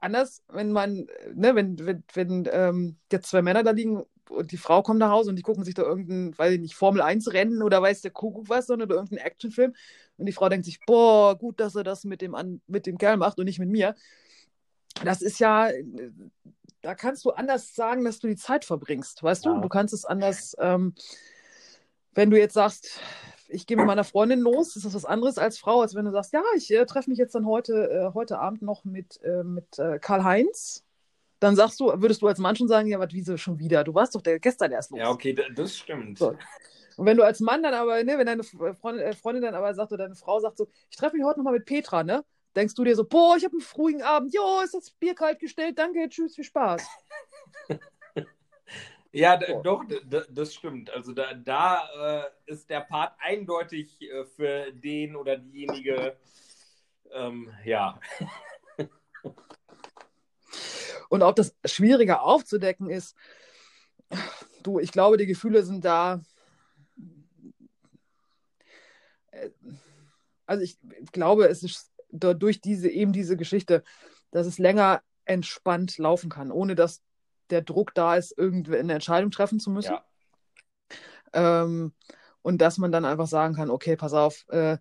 anders, wenn man, ne, wenn, wenn, wenn ähm, jetzt zwei Männer da liegen und die Frau kommt nach Hause und die gucken sich da irgendein, weiß ich nicht, Formel 1 Rennen oder weiß der Kuckuck was, sondern oder irgendeinen Actionfilm und die Frau denkt sich, boah, gut, dass er das mit dem, an, mit dem Kerl macht und nicht mit mir. Das ist ja, da kannst du anders sagen, dass du die Zeit verbringst, weißt Ja. du? Du kannst es anders, ähm, wenn du jetzt sagst, ich gehe mit meiner Freundin los, ist das was anderes als Frau, als wenn du sagst, ja, ich äh, treffe mich jetzt dann heute, äh, heute Abend noch mit, äh, mit äh, Karl-Heinz. Dann sagst du, würdest du als Mann schon sagen, ja, was, wieso schon wieder? Du warst doch der, gestern erst los. Ja, okay, da- das stimmt. So. Und wenn du als Mann dann aber, ne, wenn deine Freundin, äh, Freundin dann aber sagt oder deine Frau sagt so, ich treffe mich heute nochmal mit Petra, ne? Denkst du dir so, boah, ich habe einen ruhigen Abend, jo, ist das Bier kalt gestellt, danke, tschüss, viel Spaß. Ja, So. doch, das stimmt. Also da, da äh, ist der Part eindeutig äh, für den oder diejenige, ähm, ja. Und ob das schwieriger aufzudecken ist, du, ich glaube, die Gefühle sind da. Äh, Also ich glaube, es ist durch diese eben diese Geschichte, dass es länger entspannt laufen kann, ohne dass der Druck da ist, irgendwie eine Entscheidung treffen zu müssen. Ja. Ähm, und dass man dann einfach sagen kann, okay, pass auf, äh,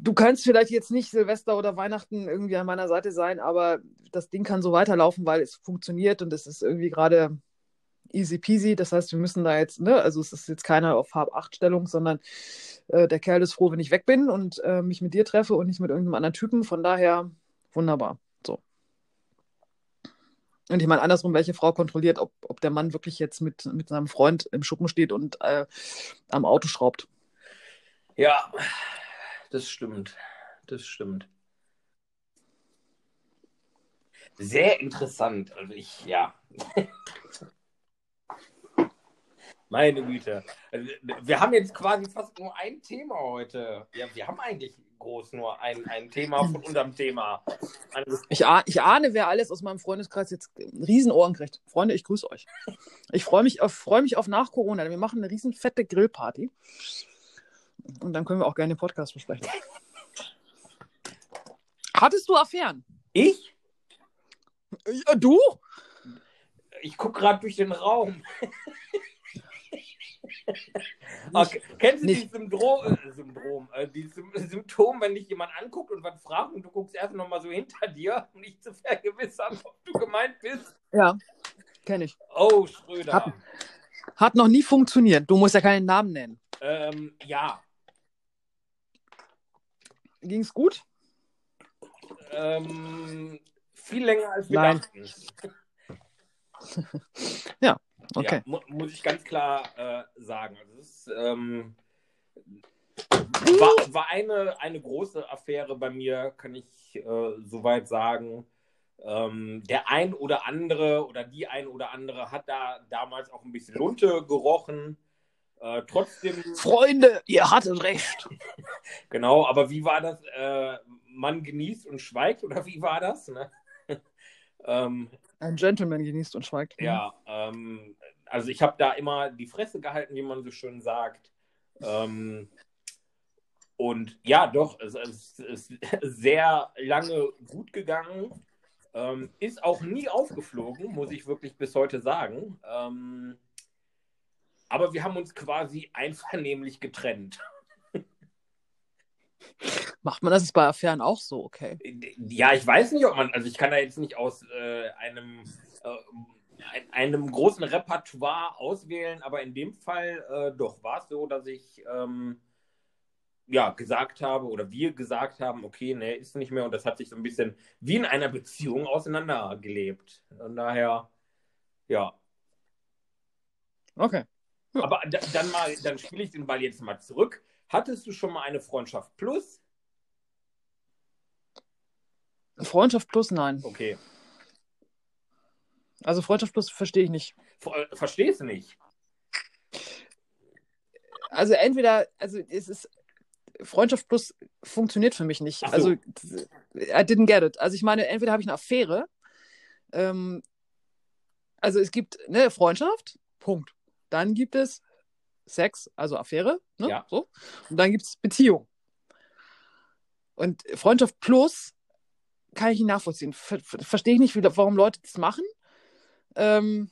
du kannst vielleicht jetzt nicht Silvester oder Weihnachten irgendwie an meiner Seite sein, aber das Ding kann so weiterlaufen, weil es funktioniert und es ist irgendwie gerade easy peasy. Das heißt, wir müssen da jetzt, ne, also es ist jetzt keine auf Hab-8-Stellung, sondern äh, der Kerl ist froh, wenn ich weg bin und äh, mich mit dir treffe und nicht mit irgendeinem anderen Typen. Von daher wunderbar. Und ich meine, andersrum, welche Frau kontrolliert, ob, ob der Mann wirklich jetzt mit, mit seinem Freund im Schuppen steht und äh, am Auto schraubt. Ja, das stimmt. Das stimmt. Sehr interessant. Also ich, ja. Meine Güte. Also, wir haben jetzt quasi fast nur ein Thema heute. Ja, wir haben eigentlich groß nur ein, ein Thema von unserem Thema. Ich, ah, ich ahne, wer alles aus meinem Freundeskreis jetzt Riesenohren kriegt. Freunde, ich grüße euch. Ich freue mich, auf, freu mich auf nach Corona. Wir machen eine riesen fette Grillparty. Und dann können wir auch gerne den Podcast besprechen. Hattest du Affären? Ich? Ja, du? Ich gucke gerade durch den Raum. Okay. Kennst du dieses Syndrom, äh, Syndrom äh, dieses Symptom, wenn dich jemand anguckt und was fragt und du guckst erst noch mal so hinter dir, um dich zu vergewissern, ob du gemeint bist? Ja, kenne ich. Oh, Schröder. Hat, hat, noch nie funktioniert. Du musst ja keinen Namen nennen. Ähm, ja. Ging's gut? Ähm, viel länger als wir Nein. dachten. ja, okay. Ja, mu muss ich ganz klar äh, sagen. Also ist, ähm, war, war eine, eine große Affäre bei mir, kann ich äh, soweit sagen. Ähm, der ein oder andere oder die ein oder andere hat da damals auch ein bisschen Lunte gerochen. Äh, trotzdem. Freunde, ihr hattet recht. genau, aber wie war das? Äh, man genießt und schweigt oder wie war das? Ne? ähm, Ein Gentleman genießt und schweigt. Ja, ähm, also ich habe da immer die Fresse gehalten, wie man so schön sagt. Ähm, und ja, doch, es, es, ist sehr lange gut gegangen. Ähm, ist auch nie aufgeflogen, muss ich wirklich bis heute sagen. Ähm, aber wir haben uns quasi einvernehmlich getrennt. Macht man das bei Affären auch so, okay? Ja, ich weiß nicht, ob man, also ich kann da jetzt nicht aus äh, einem, äh, einem großen Repertoire auswählen, aber in dem Fall äh, doch war es so, dass ich ähm, ja gesagt habe oder wir gesagt haben, okay, ne, ist nicht mehr und das hat sich so ein bisschen wie in einer Beziehung auseinandergelebt. Von daher, ja. Okay. Ja. Aber dann mal, dann spiele ich den Ball jetzt mal zurück. Hattest du schon mal eine Freundschaft plus? Freundschaft plus, nein. Okay. Also Freundschaft plus verstehe ich nicht. Äh, verstehst du nicht? Also entweder, also es ist Freundschaft plus funktioniert für mich nicht. So. Also I didn't get it. Also ich meine, entweder habe ich eine Affäre. Ähm, also es gibt eine Freundschaft, Punkt. Dann gibt es Sex, also Affäre, ne? Ja. So. Und dann gibt es Beziehung. Und Freundschaft plus kann ich nicht nachvollziehen. Ver Verstehe ich nicht, wie, warum Leute das machen. Ähm,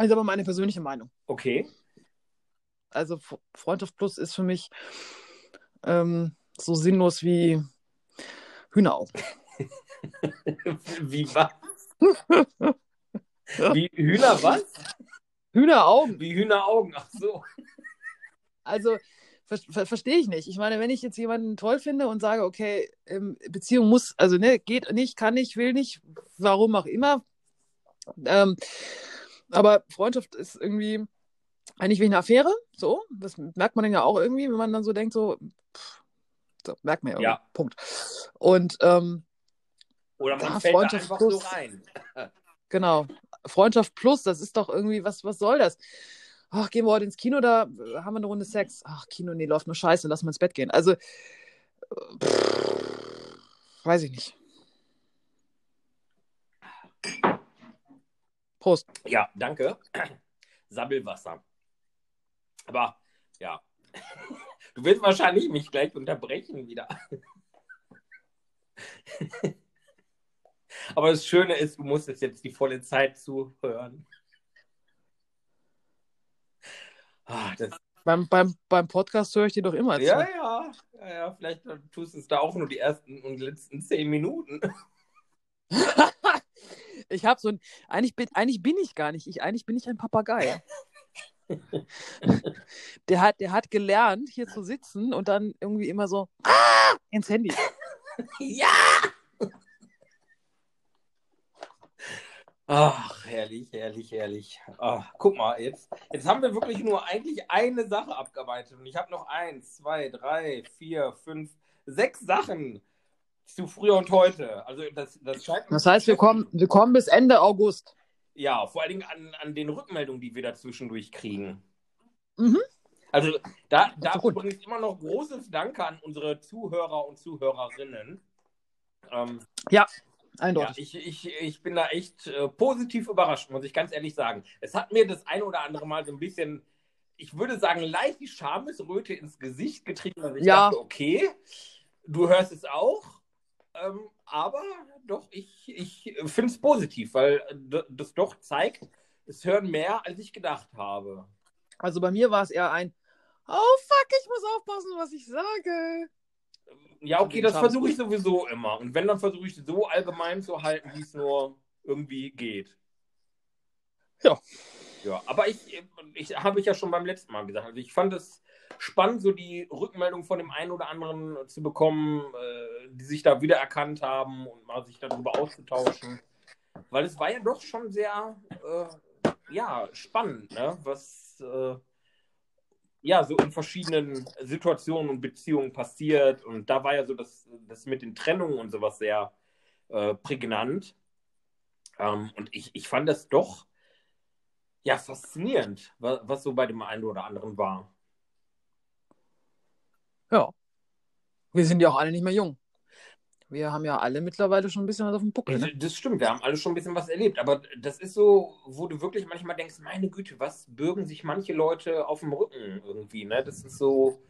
ist aber meine persönliche Meinung. Okay. Also Freundschaft plus ist für mich ähm, so sinnlos wie Hühneraugen. wie was? wie Hühner was? Hühneraugen. Wie Hühneraugen, ach so. Also, ver ver verstehe ich nicht. Ich meine, wenn ich jetzt jemanden toll finde und sage, okay, ähm, Beziehung muss, also ne, geht nicht, kann nicht, will nicht, warum auch immer. Ähm, aber Freundschaft ist irgendwie eigentlich wie eine Affäre, so. Das merkt man dann ja auch irgendwie, wenn man dann so denkt, so, pff, so merkt man ja, ja. Punkt. Und ähm, oder man fällt Freundschaft einfach plus, so rein. genau. Freundschaft plus, das ist doch irgendwie, was, was soll das? Ach, gehen wir heute ins Kino, da haben wir eine Runde Sex. Ach, Kino, nee, läuft nur scheiße, lass mal ins Bett gehen. Also, pff, weiß ich nicht. Prost. Ja, danke. Sabbelwasser. Aber, ja. Du willst wahrscheinlich mich gleich unterbrechen wieder. Aber das Schöne ist, du musst jetzt die volle Zeit zuhören. Ah, beim, beim, beim Podcast höre ich dir doch immer zu. Ja, ja, ja, ja. Vielleicht tust du es da auch nur die ersten und letzten zehn Minuten. Ich habe so ein, eigentlich bin, eigentlich bin ich gar nicht, ich, eigentlich bin ich ein Papagei. der, hat, der hat gelernt, hier zu sitzen und dann irgendwie immer so ah! ins Handy. ja! Ach, herrlich, herrlich, herrlich. Ach, guck mal, jetzt, jetzt haben wir wirklich nur eigentlich eine Sache abgearbeitet. Und ich habe noch eins, zwei, drei, vier, fünf, sechs Sachen zu früher und heute. Also das, das scheint. Das heißt, wir kommen, wir kommen bis Ende August. Ja, vor allen Dingen an, an den Rückmeldungen, die wir dazwischendurch kriegen. Mhm. Also da, da übrigens immer noch großes Danke an unsere Zuhörer und Zuhörerinnen. Ähm, ja, eindeutig. Ja, ich, ich, ich bin da echt äh, positiv überrascht, muss ich ganz ehrlich sagen. Es hat mir das ein oder andere Mal so ein bisschen, ich würde sagen, leicht die Schamesröte ins Gesicht getrieben. Also ich ja. dachte, okay, du hörst es auch. Ähm, aber doch, ich, ich finde es positiv, weil das doch zeigt, es hören mehr, als ich gedacht habe. Also bei mir war es eher ein, oh fuck, ich muss aufpassen, was ich sage. Ja, okay, das versuche ich sowieso immer. Und wenn, dann versuche ich so allgemein zu halten, wie es nur irgendwie geht. Ja. Ja, aber ich, ich habe ich ja schon beim letzten Mal gesagt. Also ich fand es spannend, so die Rückmeldung von dem einen oder anderen zu bekommen, äh, die sich da wiedererkannt haben und mal sich darüber auszutauschen. Weil es war ja doch schon sehr äh, ja, spannend, ne? was äh, ja so in verschiedenen Situationen und Beziehungen passiert. Und da war ja so das, das mit den Trennungen und sowas sehr äh, prägnant. Ähm, und ich, ich fand das doch ja faszinierend, was, was so bei dem einen oder anderen war. Ja. Wir sind ja auch alle nicht mehr jung. Wir haben ja alle mittlerweile schon ein bisschen was auf dem Buckel. Ne? Das stimmt, wir haben alle schon ein bisschen was erlebt. Aber das ist so, wo du wirklich manchmal denkst, meine Güte, was bürgen sich manche Leute auf dem Rücken irgendwie. Ne? Das ist so,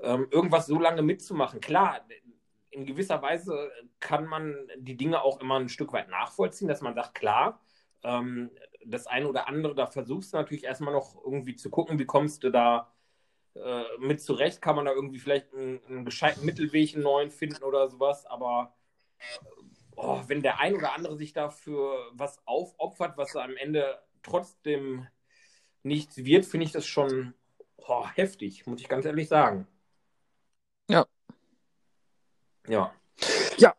ähm, irgendwas so lange mitzumachen. Klar, in gewisser Weise kann man die Dinge auch immer ein Stück weit nachvollziehen, dass man sagt, klar, ähm, das eine oder andere, da versuchst du natürlich erstmal noch irgendwie zu gucken, wie kommst du da äh, mit zurecht kann man da irgendwie vielleicht einen, einen gescheiten Mittelweg, einen neuen finden oder sowas, aber oh, wenn der ein oder andere sich dafür was aufopfert, was am Ende trotzdem nichts wird, finde ich das schon oh, heftig, muss ich ganz ehrlich sagen. Ja. Ja. Ja.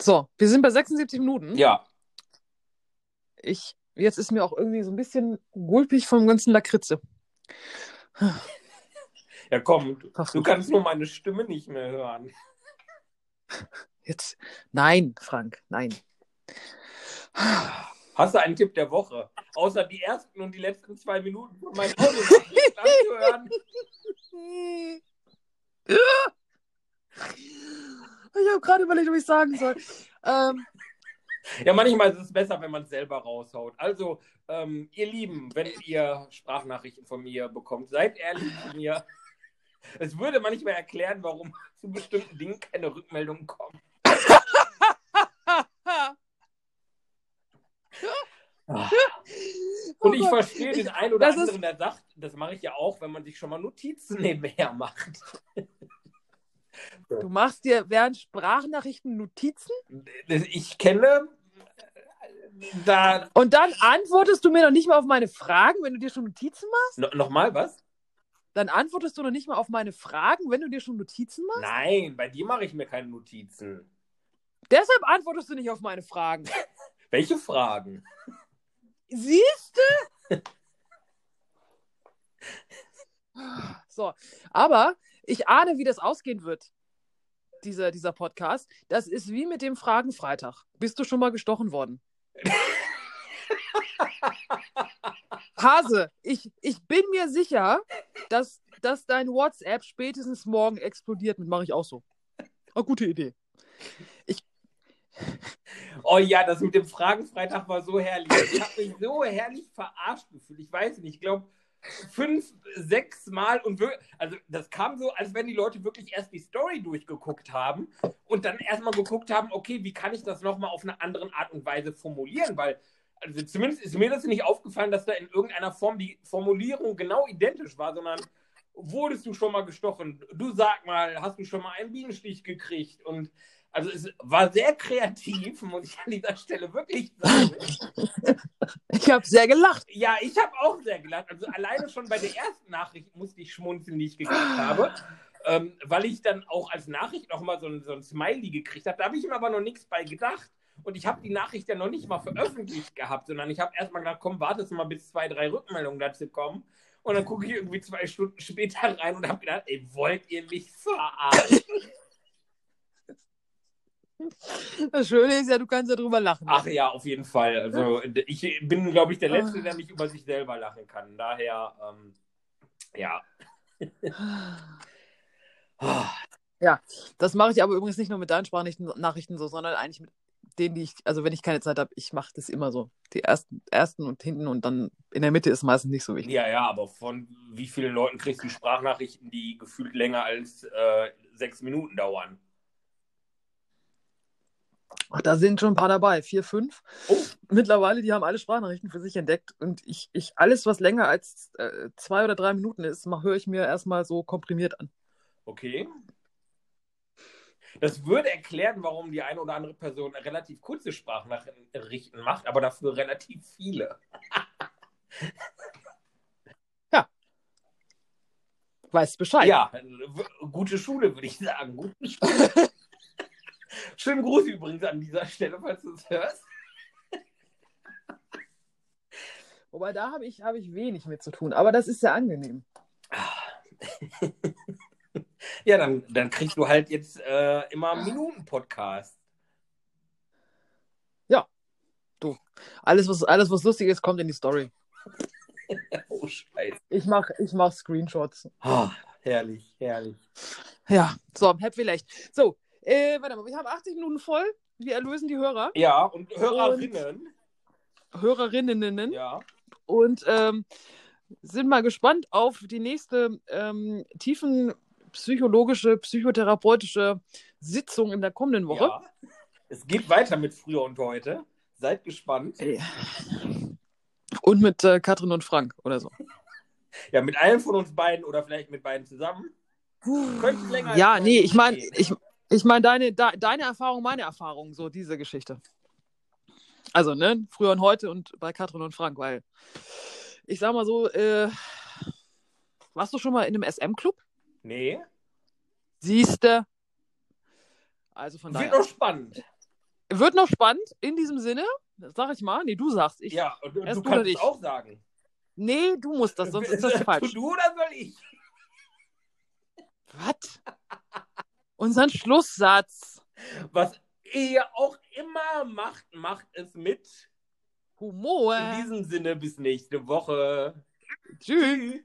So, wir sind bei 76 Minuten. Ja. Ich Jetzt ist mir auch irgendwie so ein bisschen gulpig vom ganzen Lakritze. Ja, komm, du, du kannst nur meine Stimme nicht mehr hören. Jetzt. Nein, Frank, nein. Hast du einen Tipp der Woche? Außer die ersten und die letzten zwei Minuten von meinem Audio anzuhören. Ich habe gerade überlegt, ob ich sagen soll. Ähm, ja, manchmal ist es besser, wenn man es selber raushaut. Also, ähm, ihr Lieben, wenn ihr Sprachnachrichten von mir bekommt, seid ehrlich zu mir. Es würde manchmal erklären, warum zu bestimmten Dingen keine Rückmeldungen kommen. Und ich verstehe den einen oder das anderen, der sagt, das mache ich ja auch, wenn man sich schon mal Notizen nebenher macht. Du machst dir während Sprachnachrichten Notizen? Ich kenne da. Und dann antwortest du mir noch nicht mal auf meine Fragen, wenn du dir schon Notizen machst? No, Nochmal was? Dann antwortest du noch nicht mal auf meine Fragen, wenn du dir schon Notizen machst? Nein, bei dir mache ich mir keine Notizen. Deshalb antwortest du nicht auf meine Fragen. Welche Fragen? Siehst du? so, aber ich ahne, wie das ausgehen wird, dieser, dieser Podcast. Das ist wie mit dem Fragenfreitag. Bist du schon mal gestochen worden? Hase, ich, ich bin mir sicher, dass, dass dein WhatsApp spätestens morgen explodiert. Mit mache ich auch so. Oh, gute Idee. Ich. Oh ja, das mit dem Fragenfreitag war so herrlich. Ich habe mich so herrlich verarscht gefühlt. Ich weiß nicht, ich glaube fünf, sechs Mal und wir, also das kam so, als wenn die Leute wirklich erst die Story durchgeguckt haben und dann erstmal geguckt haben, okay, wie kann ich das nochmal auf eine andere Art und Weise formulieren, weil also zumindest ist mir das nicht aufgefallen, dass da in irgendeiner Form die Formulierung genau identisch war, sondern wurdest du schon mal gestochen? Du sag mal, hast du schon mal einen Bienenstich gekriegt? Und Also es war sehr kreativ, muss ich an dieser Stelle wirklich sagen. Ich habe sehr gelacht. Ja, ich habe auch sehr gelacht. Also alleine schon bei der ersten Nachricht musste ich schmunzeln, die ich gekriegt habe. Ähm, weil ich dann auch als Nachricht nochmal so, ein- so ein Smiley gekriegt habe. Da habe ich mir aber noch nichts bei gedacht. Und ich habe die Nachricht ja noch nicht mal veröffentlicht gehabt, sondern ich habe erstmal gedacht, komm, wartest mal, bis zwei, drei Rückmeldungen dazu kommen. Und dann gucke ich irgendwie zwei Stunden später rein und habe gedacht, ey, wollt ihr mich verarschen? Das Schöne ist ja, du kannst ja drüber lachen. Ach ja, auf jeden Fall. Also ich bin, glaube ich, der Letzte, der nicht über sich selber lachen kann. Daher, ähm, ja. Ja, das mache ich aber übrigens nicht nur mit deinen Sprachnachrichten so, sondern eigentlich mit denen, die ich, also wenn ich keine Zeit habe, ich mache das immer so. Die ersten, ersten und hinten und dann in der Mitte ist meistens nicht so wichtig. Ja, ja, aber von wie vielen Leuten kriegst du Sprachnachrichten, die gefühlt länger als äh, sechs Minuten dauern? Ach, da sind schon ein paar dabei, vier, fünf. Oh. Mittlerweile, die haben alle Sprachnachrichten für sich entdeckt und ich, ich alles, was länger als äh, zwei oder drei Minuten ist, höre ich mir erstmal so komprimiert an. Okay. Das würde erklären, warum die eine oder andere Person relativ kurze Sprachnachrichten macht, aber dafür relativ viele. Weißt Bescheid. Ja, gute Schule, würde ich sagen. Gute Schule. Schönen Gruß übrigens an dieser Stelle, falls du es hörst. Wobei da habe ich, hab ich wenig mit zu tun, aber das ist sehr angenehm. Ja, dann, dann kriegst du halt jetzt äh, immer einen Minuten-Podcast. Alles was, alles, was lustig ist, kommt in die Story. Oh, Scheiße. Ich mache ich mach Screenshots. Ah, herrlich, herrlich. Ja, so, hab vielleicht. So, äh, warte mal, wir haben 80 Minuten voll. Wir erlösen die Hörer, Ja, und Hörerinnen. Hörerinnen Ja. und ähm, sind mal gespannt auf die nächste ähm, tiefen psychologische, psychotherapeutische Sitzung in der kommenden Woche. ja. Es geht weiter mit früher und heute. Seid gespannt. Und mit äh, Katrin und Frank oder so. Ja, mit einem von uns beiden oder vielleicht mit beiden zusammen. Könnte länger Ja, 90 nee, ich meine, ich, ich mein, deine, de, deine Erfahrung, meine Erfahrung, so diese Geschichte. Also, ne, früher und heute und bei Katrin und Frank, weil ich sag mal so, äh, warst du schon mal in einem SM-Club? Nee. Siehste. Also von Wird daher. noch spannend. Wird noch spannend in diesem Sinne, sag ich mal. Nee, du sagst ich. ja, und du, erst du kannst es ich. auch sagen. Nee, du musst das, sonst ist das falsch. Du oder soll ich? Was? Unseren Schlusssatz. Was ihr auch immer macht, macht es mit. Humor. In diesem Sinne, bis nächste Woche. Tschüss.